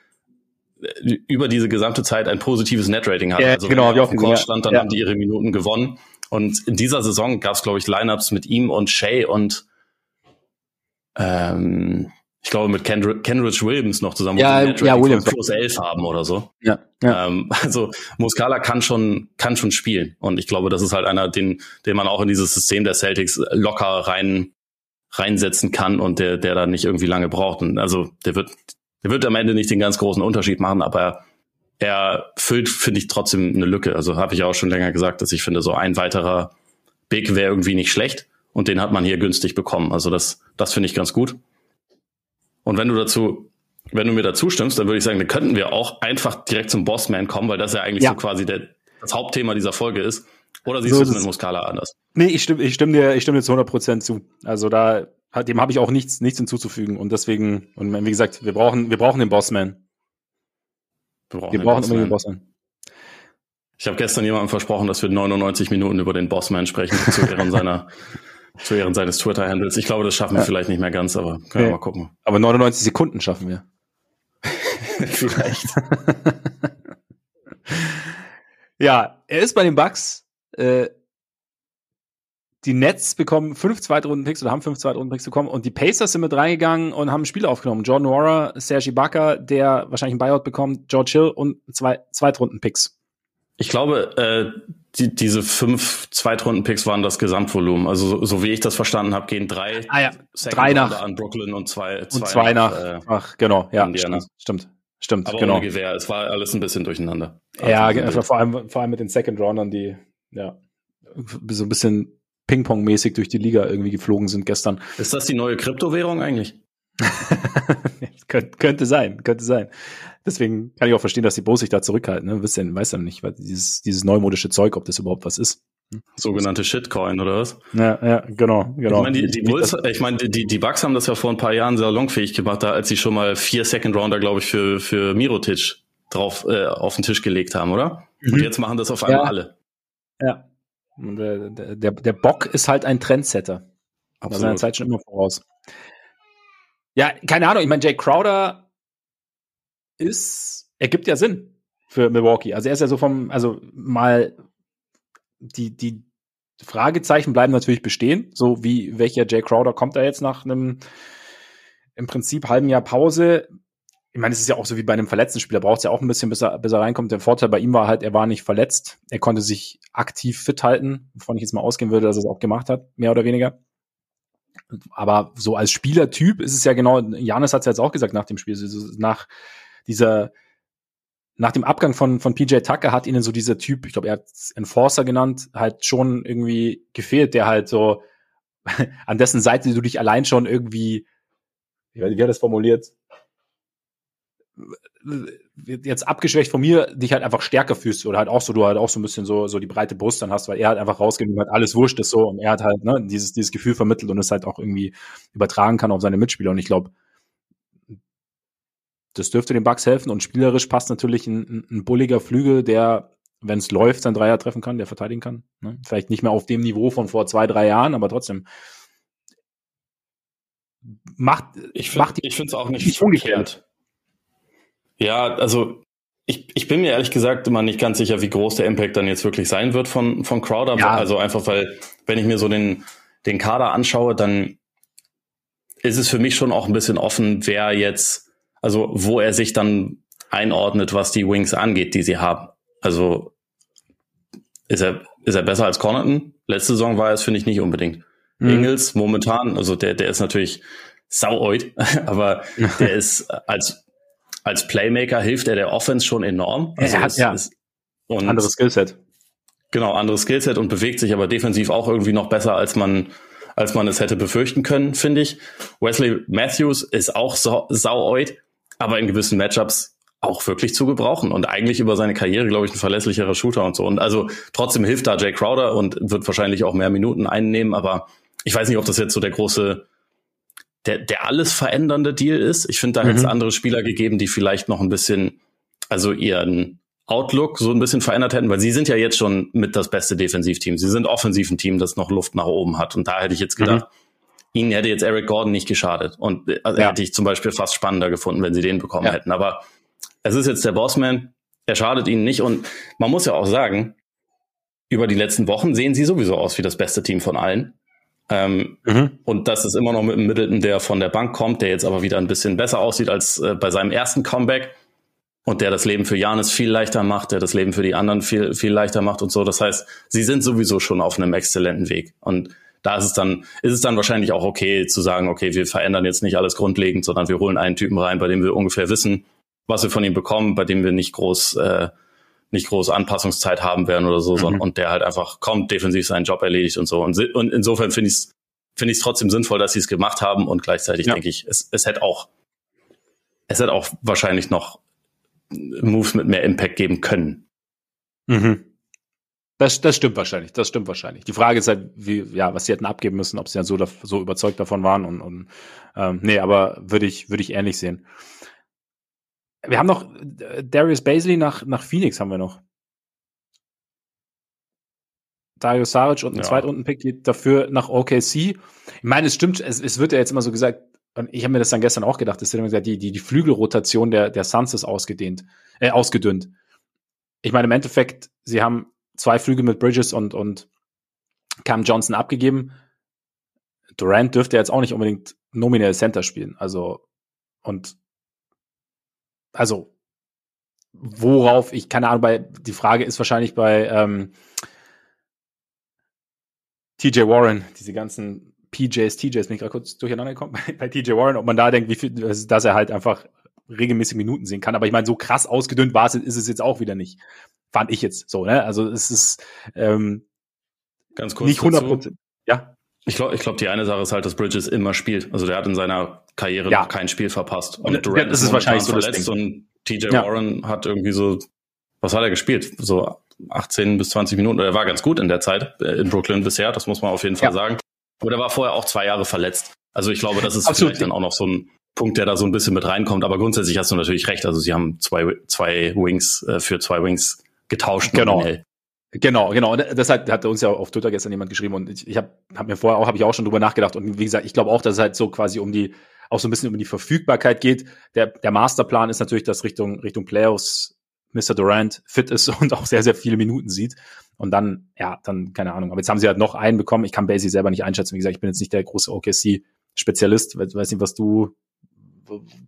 äh, über diese gesamte Zeit ein positives Net-Rating hatte. Ja, also genau, wenn er auf dem Court stand, dann ja. haben die ihre Minuten gewonnen. Und in dieser Saison gab es, glaube ich, Lineups mit ihm und Shay und ähm, ich glaube mit Kendrick, Kenrich Williams noch zusammen, ja, ja, Williams plus 11 haben oder so. Ja, ja. Ähm, also Muscala kann schon, kann schon spielen. Und ich glaube, das ist halt einer, den, den man auch in dieses System der Celtics locker rein, reinsetzen kann und der, der da nicht irgendwie lange braucht. Und also der wird, der wird am Ende nicht den ganz großen Unterschied machen, aber er füllt, finde ich, trotzdem eine Lücke. Also habe ich auch schon länger gesagt, dass ich finde, so ein weiterer Big wäre irgendwie nicht schlecht. Und den hat man hier günstig bekommen. Also das, das finde ich ganz gut. Und wenn du dazu, wenn du mir dazu stimmst, dann würde ich sagen, dann könnten wir auch einfach direkt zum Bossman kommen, weil das ja eigentlich ja. so quasi der, das Hauptthema dieser Folge ist. Oder siehst so du es mit Muscala anders? Nee, ich stimme, ich stimme dir, ich stimme dir zu 100 Prozent zu. Also da, dem habe ich auch nichts, nichts hinzuzufügen. Und deswegen, und wie gesagt, wir brauchen, wir brauchen den Bossman. Wir brauchen, wir brauchen unbedingt den Bossman. Ich habe gestern jemandem versprochen, dass wir 99 Minuten über den Bossman sprechen, zu Ehren seiner, zu Ehren seines Twitter-Handles. Ich glaube, das schaffen wir vielleicht nicht mehr ganz, aber können wir mal gucken. Aber 99 Sekunden schaffen wir. vielleicht. ja, er ist bei den Bucks. Äh, die Nets bekommen fünf Zweitrunden-Picks oder haben fünf Zweitrunden-Picks bekommen und die Pacers sind mit reingegangen und haben Spiele aufgenommen. Jordan Wara, Sergi Bakker, der wahrscheinlich ein Buyout bekommt, George Hill und zwei Zweitrunden-Picks. Ich glaube, äh, die, diese fünf Zweitrunden-Picks waren das Gesamtvolumen. Also so, so wie ich das verstanden habe, gehen drei, ah, ja. drei nach an Brooklyn und zwei, zwei, und zwei nach, nach äh, ach, genau, ja, Indiana. stimmt, stimmt, Aber genau. ohne Gewehr, es war alles ein bisschen durcheinander. Ja, also, vor allem, vor allem mit den Second Roundern, die ja so ein bisschen Ping-Pong-mäßig durch die Liga irgendwie geflogen sind gestern. Ist das die neue Kryptowährung eigentlich? könnte, könnte sein, könnte sein. Deswegen kann ich auch verstehen, dass die Bros sich da zurückhalten. Ne? Wisst ihr, weiß ja nicht, weil dieses, dieses neumodische Zeug, ob das überhaupt was ist. Hm? Sogenannte Shitcoin oder was? Ja, ja, genau, genau. Ich meine, die, die, Bulls, ich meine, die, die Bucks haben das ja vor ein paar Jahren salonfähig gemacht, da als sie schon mal vier Second Rounder, glaube ich, für, für Mirotic drauf äh, auf den Tisch gelegt haben, oder? Mhm. Und jetzt machen das auf einmal ja. alle. Ja. Der, der, der Bock ist halt ein Trendsetter. Absolut. seiner Zeit schon immer voraus. Ja, keine Ahnung. Ich meine, Jay Crowder ist, ergibt ja Sinn für Milwaukee. Also er ist ja so vom, also mal die, die Fragezeichen bleiben natürlich bestehen. So wie welcher Jay Crowder kommt da jetzt nach einem im Prinzip halben Jahr Pause? Ich meine, es ist ja auch so wie bei einem verletzten Spieler, braucht es ja auch ein bisschen, bis er, bis er reinkommt. Der Vorteil bei ihm war halt, er war nicht verletzt. Er konnte sich aktiv fit halten, wovon ich jetzt mal ausgehen würde, dass er es auch gemacht hat, mehr oder weniger. Aber so als Spielertyp ist es ja genau, Janis hat es ja jetzt auch gesagt nach dem Spiel, nach dieser, nach dem Abgang von, von PJ Tucker hat ihnen so dieser Typ, ich glaube, er hat Enforcer genannt, halt schon irgendwie gefehlt, der halt so, an dessen Seite du dich allein schon irgendwie, wie, hat das formuliert? Jetzt abgeschwächt von mir, dich halt einfach stärker fühlst oder halt auch so, du halt auch so ein bisschen so, so die breite Brust dann hast, weil er halt einfach rausgeht und halt alles wurscht ist so und er hat halt, ne, dieses, dieses Gefühl vermittelt und es halt auch irgendwie übertragen kann auf seine Mitspieler und ich glaube, das dürfte den Bugs helfen und spielerisch passt natürlich ein, ein bulliger Flügel, der, wenn es läuft, sein Dreier treffen kann, der verteidigen kann. Ne? Vielleicht nicht mehr auf dem Niveau von vor zwei, drei Jahren, aber trotzdem macht ich finde ich finde es auch nicht, nicht umgekehrt. Ja, also ich, ich bin mir ehrlich gesagt immer nicht ganz sicher, wie groß der Impact dann jetzt wirklich sein wird von, von Crowder. Ja. Also einfach, weil, wenn ich mir so den, den Kader anschaue, dann ist es für mich schon auch ein bisschen offen, wer jetzt, also wo er sich dann einordnet, was die Wings angeht, die sie haben. Also ist er, ist er besser als Connaughton? Letzte Saison war er es, finde ich, nicht unbedingt. Mhm. Ingels momentan, also der, der ist natürlich sauoid, aber der ist als als Playmaker hilft er der Offense schon enorm. Also er hat, ja. Es, und anderes Skillset. Genau, anderes Skillset und bewegt sich aber defensiv auch irgendwie noch besser, als man, als man es hätte befürchten können, finde ich. Wesley Matthews ist auch sau sauoid, aber in gewissen Matchups auch wirklich zu gebrauchen und eigentlich über seine Karriere, glaube ich, ein verlässlicherer Shooter und so. Und also trotzdem hilft da Jay Crowder und wird wahrscheinlich auch mehr Minuten einnehmen, aber ich weiß nicht, ob das jetzt so der große der, der alles verändernde Deal ist. Ich finde, da mhm. hätte es andere Spieler gegeben, die vielleicht noch ein bisschen, also ihren Outlook so ein bisschen verändert hätten, weil sie sind ja jetzt schon mit das beste Defensivteam. Sie sind offensiv ein Team, das noch Luft nach oben hat. Und da hätte ich jetzt gedacht, mhm. ihnen hätte jetzt Eric Gordon nicht geschadet. Und also ja. hätte ich zum Beispiel fast spannender gefunden, wenn sie den bekommen ja. hätten. Aber es ist jetzt der Bossman, er schadet ihnen nicht. Und man muss ja auch sagen, über die letzten Wochen sehen sie sowieso aus wie das beste Team von allen. Ähm, mhm. Und das ist immer noch mit einem Middleton, der von der Bank kommt, der jetzt aber wieder ein bisschen besser aussieht als äh, bei seinem ersten Comeback und der das Leben für Janis viel leichter macht, der das Leben für die anderen viel, viel leichter macht und so. Das heißt, sie sind sowieso schon auf einem exzellenten Weg. Und da ist es dann, ist es dann wahrscheinlich auch okay zu sagen, okay, wir verändern jetzt nicht alles grundlegend, sondern wir holen einen Typen rein, bei dem wir ungefähr wissen, was wir von ihm bekommen, bei dem wir nicht groß, äh, nicht groß Anpassungszeit haben werden oder so, mhm. sondern und der halt einfach kommt, defensiv seinen Job erledigt und so. Und, und insofern finde ich es finde ich es trotzdem sinnvoll, dass sie es gemacht haben und gleichzeitig ja. denke ich, es, es hätte auch, es hätte auch wahrscheinlich noch Moves mit mehr Impact geben können. Mhm. Das, das stimmt wahrscheinlich, das stimmt wahrscheinlich. Die Frage ist halt, wie, ja, was sie hätten abgeben müssen, ob sie dann so, so überzeugt davon waren und, und ähm, nee, aber würde ich, würde ich ähnlich sehen. Wir haben noch äh, Darius Baisley nach, nach Phoenix haben wir noch. Dario Saric und ein ja. Zweitrunden-Pick geht dafür nach OKC. Ich meine, es stimmt, es, es wird ja jetzt immer so gesagt, und ich habe mir das dann gestern auch gedacht, es wird immer gesagt, die, die, die Flügelrotation der, der Suns ist ausgedehnt, äh, ausgedünnt. Ich meine, im Endeffekt, sie haben zwei Flüge mit Bridges und, und Cam Johnson abgegeben. Durant dürfte jetzt auch nicht unbedingt nominell Center spielen. Also, und also, worauf ich, keine Ahnung, bei, die Frage ist wahrscheinlich bei ähm, TJ Warren, diese ganzen PJs, TJs, bin ich gerade kurz durcheinander gekommen bei, bei TJ Warren, ob man da denkt, wie viel, dass er halt einfach regelmäßig Minuten sehen kann. Aber ich meine, so krass ausgedünnt war es, ist es jetzt auch wieder nicht fand ich jetzt so, ne? Also es ist ähm, ganz kurz nicht 100 Prozent. Ja. Ich glaube, ich glaube, die eine Sache ist halt, dass Bridges immer spielt. Also der hat in seiner Karriere ja. noch kein Spiel verpasst. Und Durant das ist wahrscheinlich so verletzt und TJ ja. Warren hat irgendwie so, was hat er gespielt? So 18 bis 20 Minuten. Er war ganz gut in der Zeit äh, in Brooklyn bisher. Das muss man auf jeden Fall ja. sagen. Und er war vorher auch zwei Jahre verletzt. Also ich glaube, das ist Absolut. vielleicht dann auch noch so ein Punkt, der da so ein bisschen mit reinkommt. Aber grundsätzlich hast du natürlich recht. Also sie haben zwei, zwei Wings äh, für zwei Wings getauscht. Genau. Nominell. Genau, genau. Und das hat, hat uns ja auf Twitter gestern jemand geschrieben und ich, ich habe hab mir vorher auch, habe ich auch schon drüber nachgedacht und wie gesagt, ich glaube auch, dass es halt so quasi um die, auch so ein bisschen um die Verfügbarkeit geht. Der, der Masterplan ist natürlich, dass Richtung, Richtung Playoffs Mr. Durant fit ist und auch sehr, sehr viele Minuten sieht. Und dann, ja, dann, keine Ahnung. Aber jetzt haben sie halt noch einen bekommen. Ich kann Basie selber nicht einschätzen. Wie gesagt, ich bin jetzt nicht der große OKC-Spezialist. Weiß nicht, was du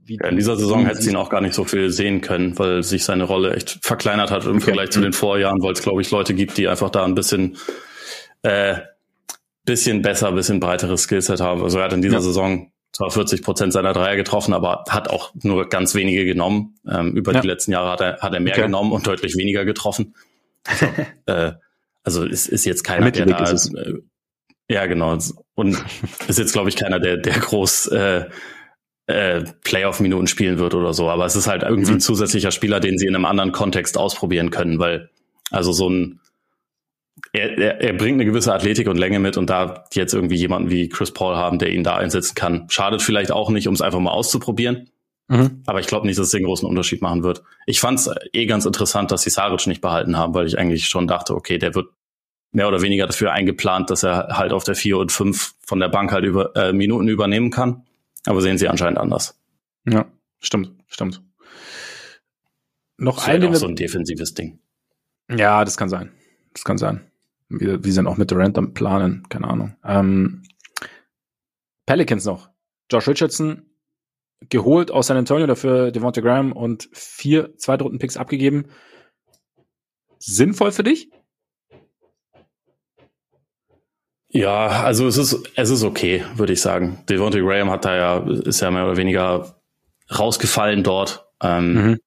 wie ja, in dieser Saison hätte sie ihn auch gar nicht so viel sehen können, weil sich seine Rolle echt verkleinert hat im okay. Vergleich zu den Vorjahren, weil es, glaube ich, Leute gibt, die einfach da ein bisschen, äh, bisschen besser, bisschen breiteres Skillset haben. Also er hat in dieser ja. Saison zwar 40 Prozent seiner Dreier getroffen, aber hat auch nur ganz wenige genommen. Ähm, über ja. die letzten Jahre hat er, hat er mehr okay. genommen und deutlich weniger getroffen. Also, äh, also ist, ist jetzt keiner, der da, äh, ja genau, und ist jetzt glaube ich keiner, der der groß äh, äh, Playoff-Minuten spielen wird oder so. Aber es ist halt irgendwie mhm. ein zusätzlicher Spieler, den sie in einem anderen Kontext ausprobieren können, weil also so ein er, er, er bringt eine gewisse Athletik und Länge mit und da jetzt irgendwie jemanden wie Chris Paul haben, der ihn da einsetzen kann, schadet vielleicht auch nicht, um es einfach mal auszuprobieren. Mhm. Aber ich glaube nicht, dass es den großen Unterschied machen wird. Ich fand es eh ganz interessant, dass sie Saric nicht behalten haben, weil ich eigentlich schon dachte, okay, der wird mehr oder weniger dafür eingeplant, dass er halt auf der 4 und 5 von der Bank halt über äh, Minuten übernehmen kann. Aber sehen sie anscheinend anders. Ja, stimmt, stimmt. Noch das ein, auch so ein defensives Ding. Ja, das kann sein. Das kann sein. Wir, wir sind auch mit Durant am Planen, keine Ahnung. Ähm, Pelicans noch. Josh Richardson geholt aus San Antonio, dafür Devonta Graham und vier Zweitrunden-Picks abgegeben. Sinnvoll für dich? Ja, also es ist, es ist okay, würde ich sagen. Devontae Graham hat da ja, ist ja mehr oder weniger rausgefallen dort. Ähm, mhm.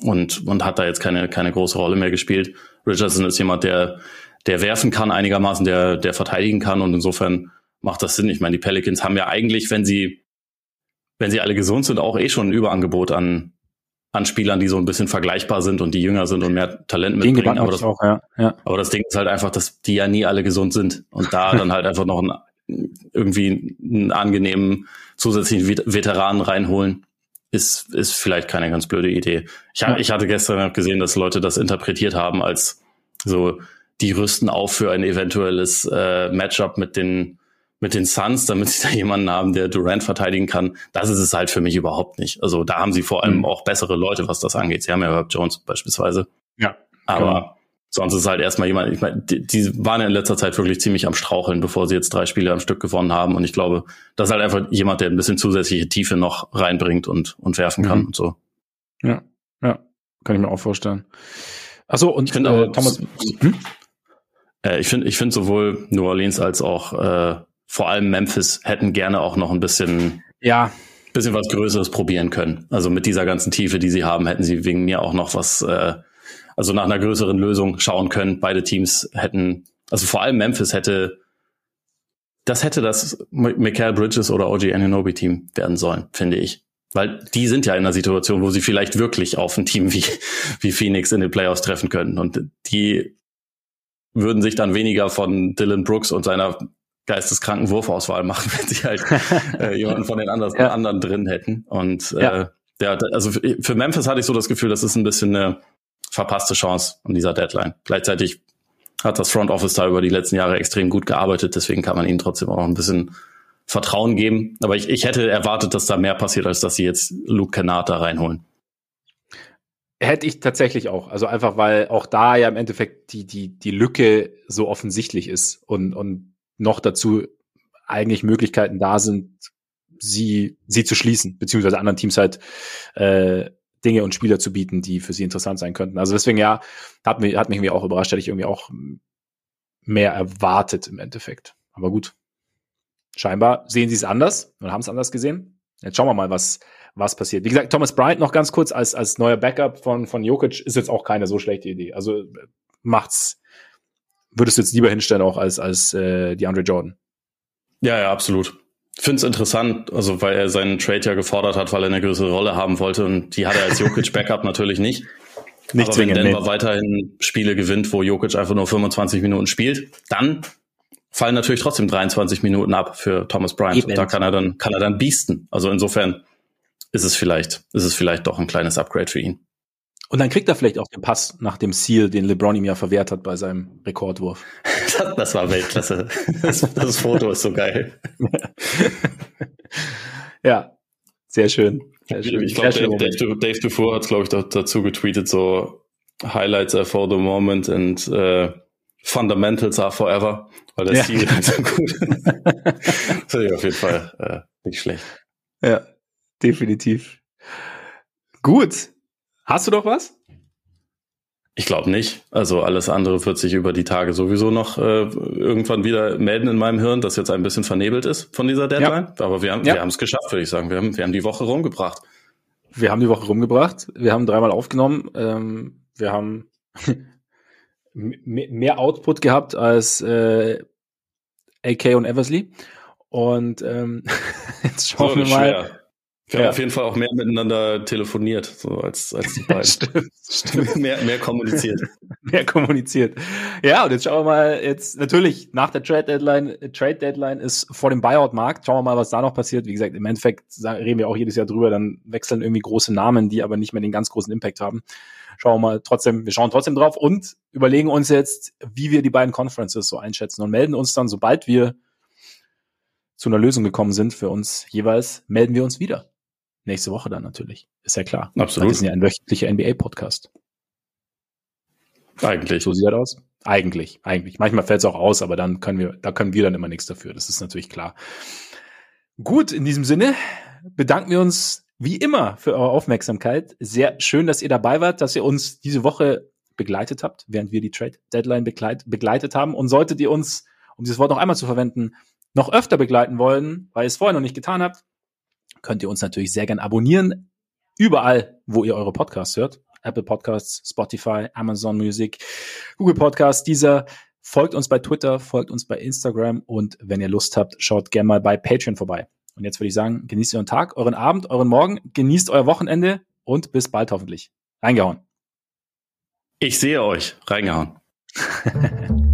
und, und hat da jetzt keine, keine große Rolle mehr gespielt. Richardson ist jemand, der, der werfen kann einigermaßen, der, der verteidigen kann und insofern macht das Sinn. Ich meine, die Pelicans haben ja eigentlich, wenn sie, wenn sie alle gesund sind, auch eh schon ein Überangebot an, an Spielern, die so ein bisschen vergleichbar sind und die jünger sind und mehr Talent mitbringen. Aber das, auch, ja. Ja. aber das Ding ist halt einfach, dass die ja nie alle gesund sind und da dann halt einfach noch einen, irgendwie einen angenehmen zusätzlichen Veteranen reinholen, ist, ist vielleicht keine ganz blöde Idee. Ich, ja. ich hatte gestern gesehen, dass Leute das interpretiert haben als so, die rüsten auf für ein eventuelles äh, Matchup mit den mit den Suns, damit sie da jemanden haben, der Durant verteidigen kann. Das ist es halt für mich überhaupt nicht. Also da haben sie vor allem mhm. auch bessere Leute, was das angeht. Sie haben ja Herb Jones beispielsweise. Ja. Aber genau. sonst ist halt erstmal jemand, ich meine, die, die waren ja in letzter Zeit wirklich ziemlich am Straucheln, bevor sie jetzt drei Spiele am Stück gewonnen haben. Und ich glaube, das ist halt einfach jemand, der ein bisschen zusätzliche Tiefe noch reinbringt und, und werfen kann mhm. und so. Ja, ja, kann ich mir auch vorstellen. Achso, und ich finde äh, Thomas. Hm? Äh, ich finde, ich finde sowohl New Orleans als auch äh, vor allem Memphis hätten gerne auch noch ein bisschen ja. bisschen was Größeres probieren können. Also mit dieser ganzen Tiefe, die sie haben, hätten sie wegen mir auch noch was, äh, also nach einer größeren Lösung schauen können. Beide Teams hätten, also vor allem Memphis hätte, das hätte das Michael Bridges oder OG Ananobi Team werden sollen, finde ich. Weil die sind ja in einer Situation, wo sie vielleicht wirklich auf ein Team wie, wie Phoenix in den Playoffs treffen können. Und die würden sich dann weniger von Dylan Brooks und seiner geisteskranken Wurfauswahl machen, wenn sie halt äh, jemanden von den anderen, ja. anderen drin hätten. Und äh, ja. ja, also für Memphis hatte ich so das Gefühl, das ist ein bisschen eine verpasste Chance an dieser Deadline. Gleichzeitig hat das Front Office da über die letzten Jahre extrem gut gearbeitet, deswegen kann man ihnen trotzdem auch ein bisschen Vertrauen geben. Aber ich, ich hätte erwartet, dass da mehr passiert, als dass sie jetzt Luke Kennard da reinholen. Hätte ich tatsächlich auch. Also einfach, weil auch da ja im Endeffekt die, die, die Lücke so offensichtlich ist und, und noch dazu eigentlich Möglichkeiten da sind, sie, sie zu schließen, beziehungsweise anderen Teams halt äh, Dinge und Spieler zu bieten, die für sie interessant sein könnten. Also deswegen ja, hat mich, hat mich irgendwie auch überrascht, hätte ich irgendwie auch mehr erwartet im Endeffekt. Aber gut. Scheinbar sehen sie es anders und haben es anders gesehen. Jetzt schauen wir mal, was, was passiert. Wie gesagt, Thomas Bryant noch ganz kurz als, als neuer Backup von, von Jokic ist jetzt auch keine so schlechte Idee. Also macht's würdest du jetzt lieber hinstellen auch als, als äh, die Andre Jordan. Ja, ja, absolut. Finde es interessant, also weil er seinen Trade ja gefordert hat, weil er eine größere Rolle haben wollte und die hat er als Jokic Backup natürlich nicht. Nicht Aber wenn Denver nee. weiterhin Spiele gewinnt, wo Jokic einfach nur 25 Minuten spielt, dann fallen natürlich trotzdem 23 Minuten ab für Thomas Bryant. Eben. Und da kann er dann, kann er dann biesten. Also insofern ist es vielleicht, ist es vielleicht doch ein kleines Upgrade für ihn. Und dann kriegt er vielleicht auch den Pass nach dem Seal, den LeBron ihm ja verwehrt hat bei seinem Rekordwurf. Das, das war Weltklasse. Das, das Foto ist so geil. ja, sehr schön. Sehr schön. Ich glaube, Dave, Dave, Dave Dufour hat, glaube ich, dazu getweetet, so Highlights are for the moment and uh, Fundamentals are forever, weil der ja. Stil halt so gut Das ist auf jeden Fall äh, nicht schlecht. Ja, definitiv. Gut, Hast du doch was? Ich glaube nicht. Also alles andere wird sich über die Tage sowieso noch äh, irgendwann wieder melden in meinem Hirn, das jetzt ein bisschen vernebelt ist von dieser Deadline. Ja. Aber wir haben ja. wir haben es geschafft, würde ich sagen. Wir haben, wir haben die Woche rumgebracht. Wir haben die Woche rumgebracht. Wir haben dreimal aufgenommen. Ähm, wir haben mehr Output gehabt als äh, AK und Eversley. Und ähm, jetzt schauen so, wir mal. Schwer. Wir ja. haben auf jeden Fall auch mehr miteinander telefoniert, so als, als die beiden. stimmt, stimmt. mehr, mehr kommuniziert. mehr kommuniziert. Ja, und jetzt schauen wir mal, jetzt natürlich nach der Trade Deadline, Trade Deadline ist vor dem Buyout-Markt. Schauen wir mal, was da noch passiert. Wie gesagt, im Endeffekt reden wir auch jedes Jahr drüber, dann wechseln irgendwie große Namen, die aber nicht mehr den ganz großen Impact haben. Schauen wir mal trotzdem, wir schauen trotzdem drauf und überlegen uns jetzt, wie wir die beiden Conferences so einschätzen und melden uns dann, sobald wir zu einer Lösung gekommen sind für uns jeweils, melden wir uns wieder. Nächste Woche dann natürlich. Ist ja klar. Absolut. Wir sind ja ein wöchentlicher NBA-Podcast. Eigentlich. So sieht das aus. Eigentlich, eigentlich. Manchmal fällt es auch aus, aber dann können wir, da können wir dann immer nichts dafür. Das ist natürlich klar. Gut, in diesem Sinne bedanken wir uns wie immer für eure Aufmerksamkeit. Sehr schön, dass ihr dabei wart, dass ihr uns diese Woche begleitet habt, während wir die Trade Deadline begleit, begleitet haben. Und solltet ihr uns, um dieses Wort noch einmal zu verwenden, noch öfter begleiten wollen, weil ihr es vorher noch nicht getan habt, könnt ihr uns natürlich sehr gern abonnieren. Überall, wo ihr eure Podcasts hört. Apple Podcasts, Spotify, Amazon Music, Google Podcasts, dieser. Folgt uns bei Twitter, folgt uns bei Instagram und wenn ihr Lust habt, schaut gerne mal bei Patreon vorbei. Und jetzt würde ich sagen, genießt euren Tag, euren Abend, euren Morgen, genießt euer Wochenende und bis bald hoffentlich. Reingehauen. Ich sehe euch. Reingehauen.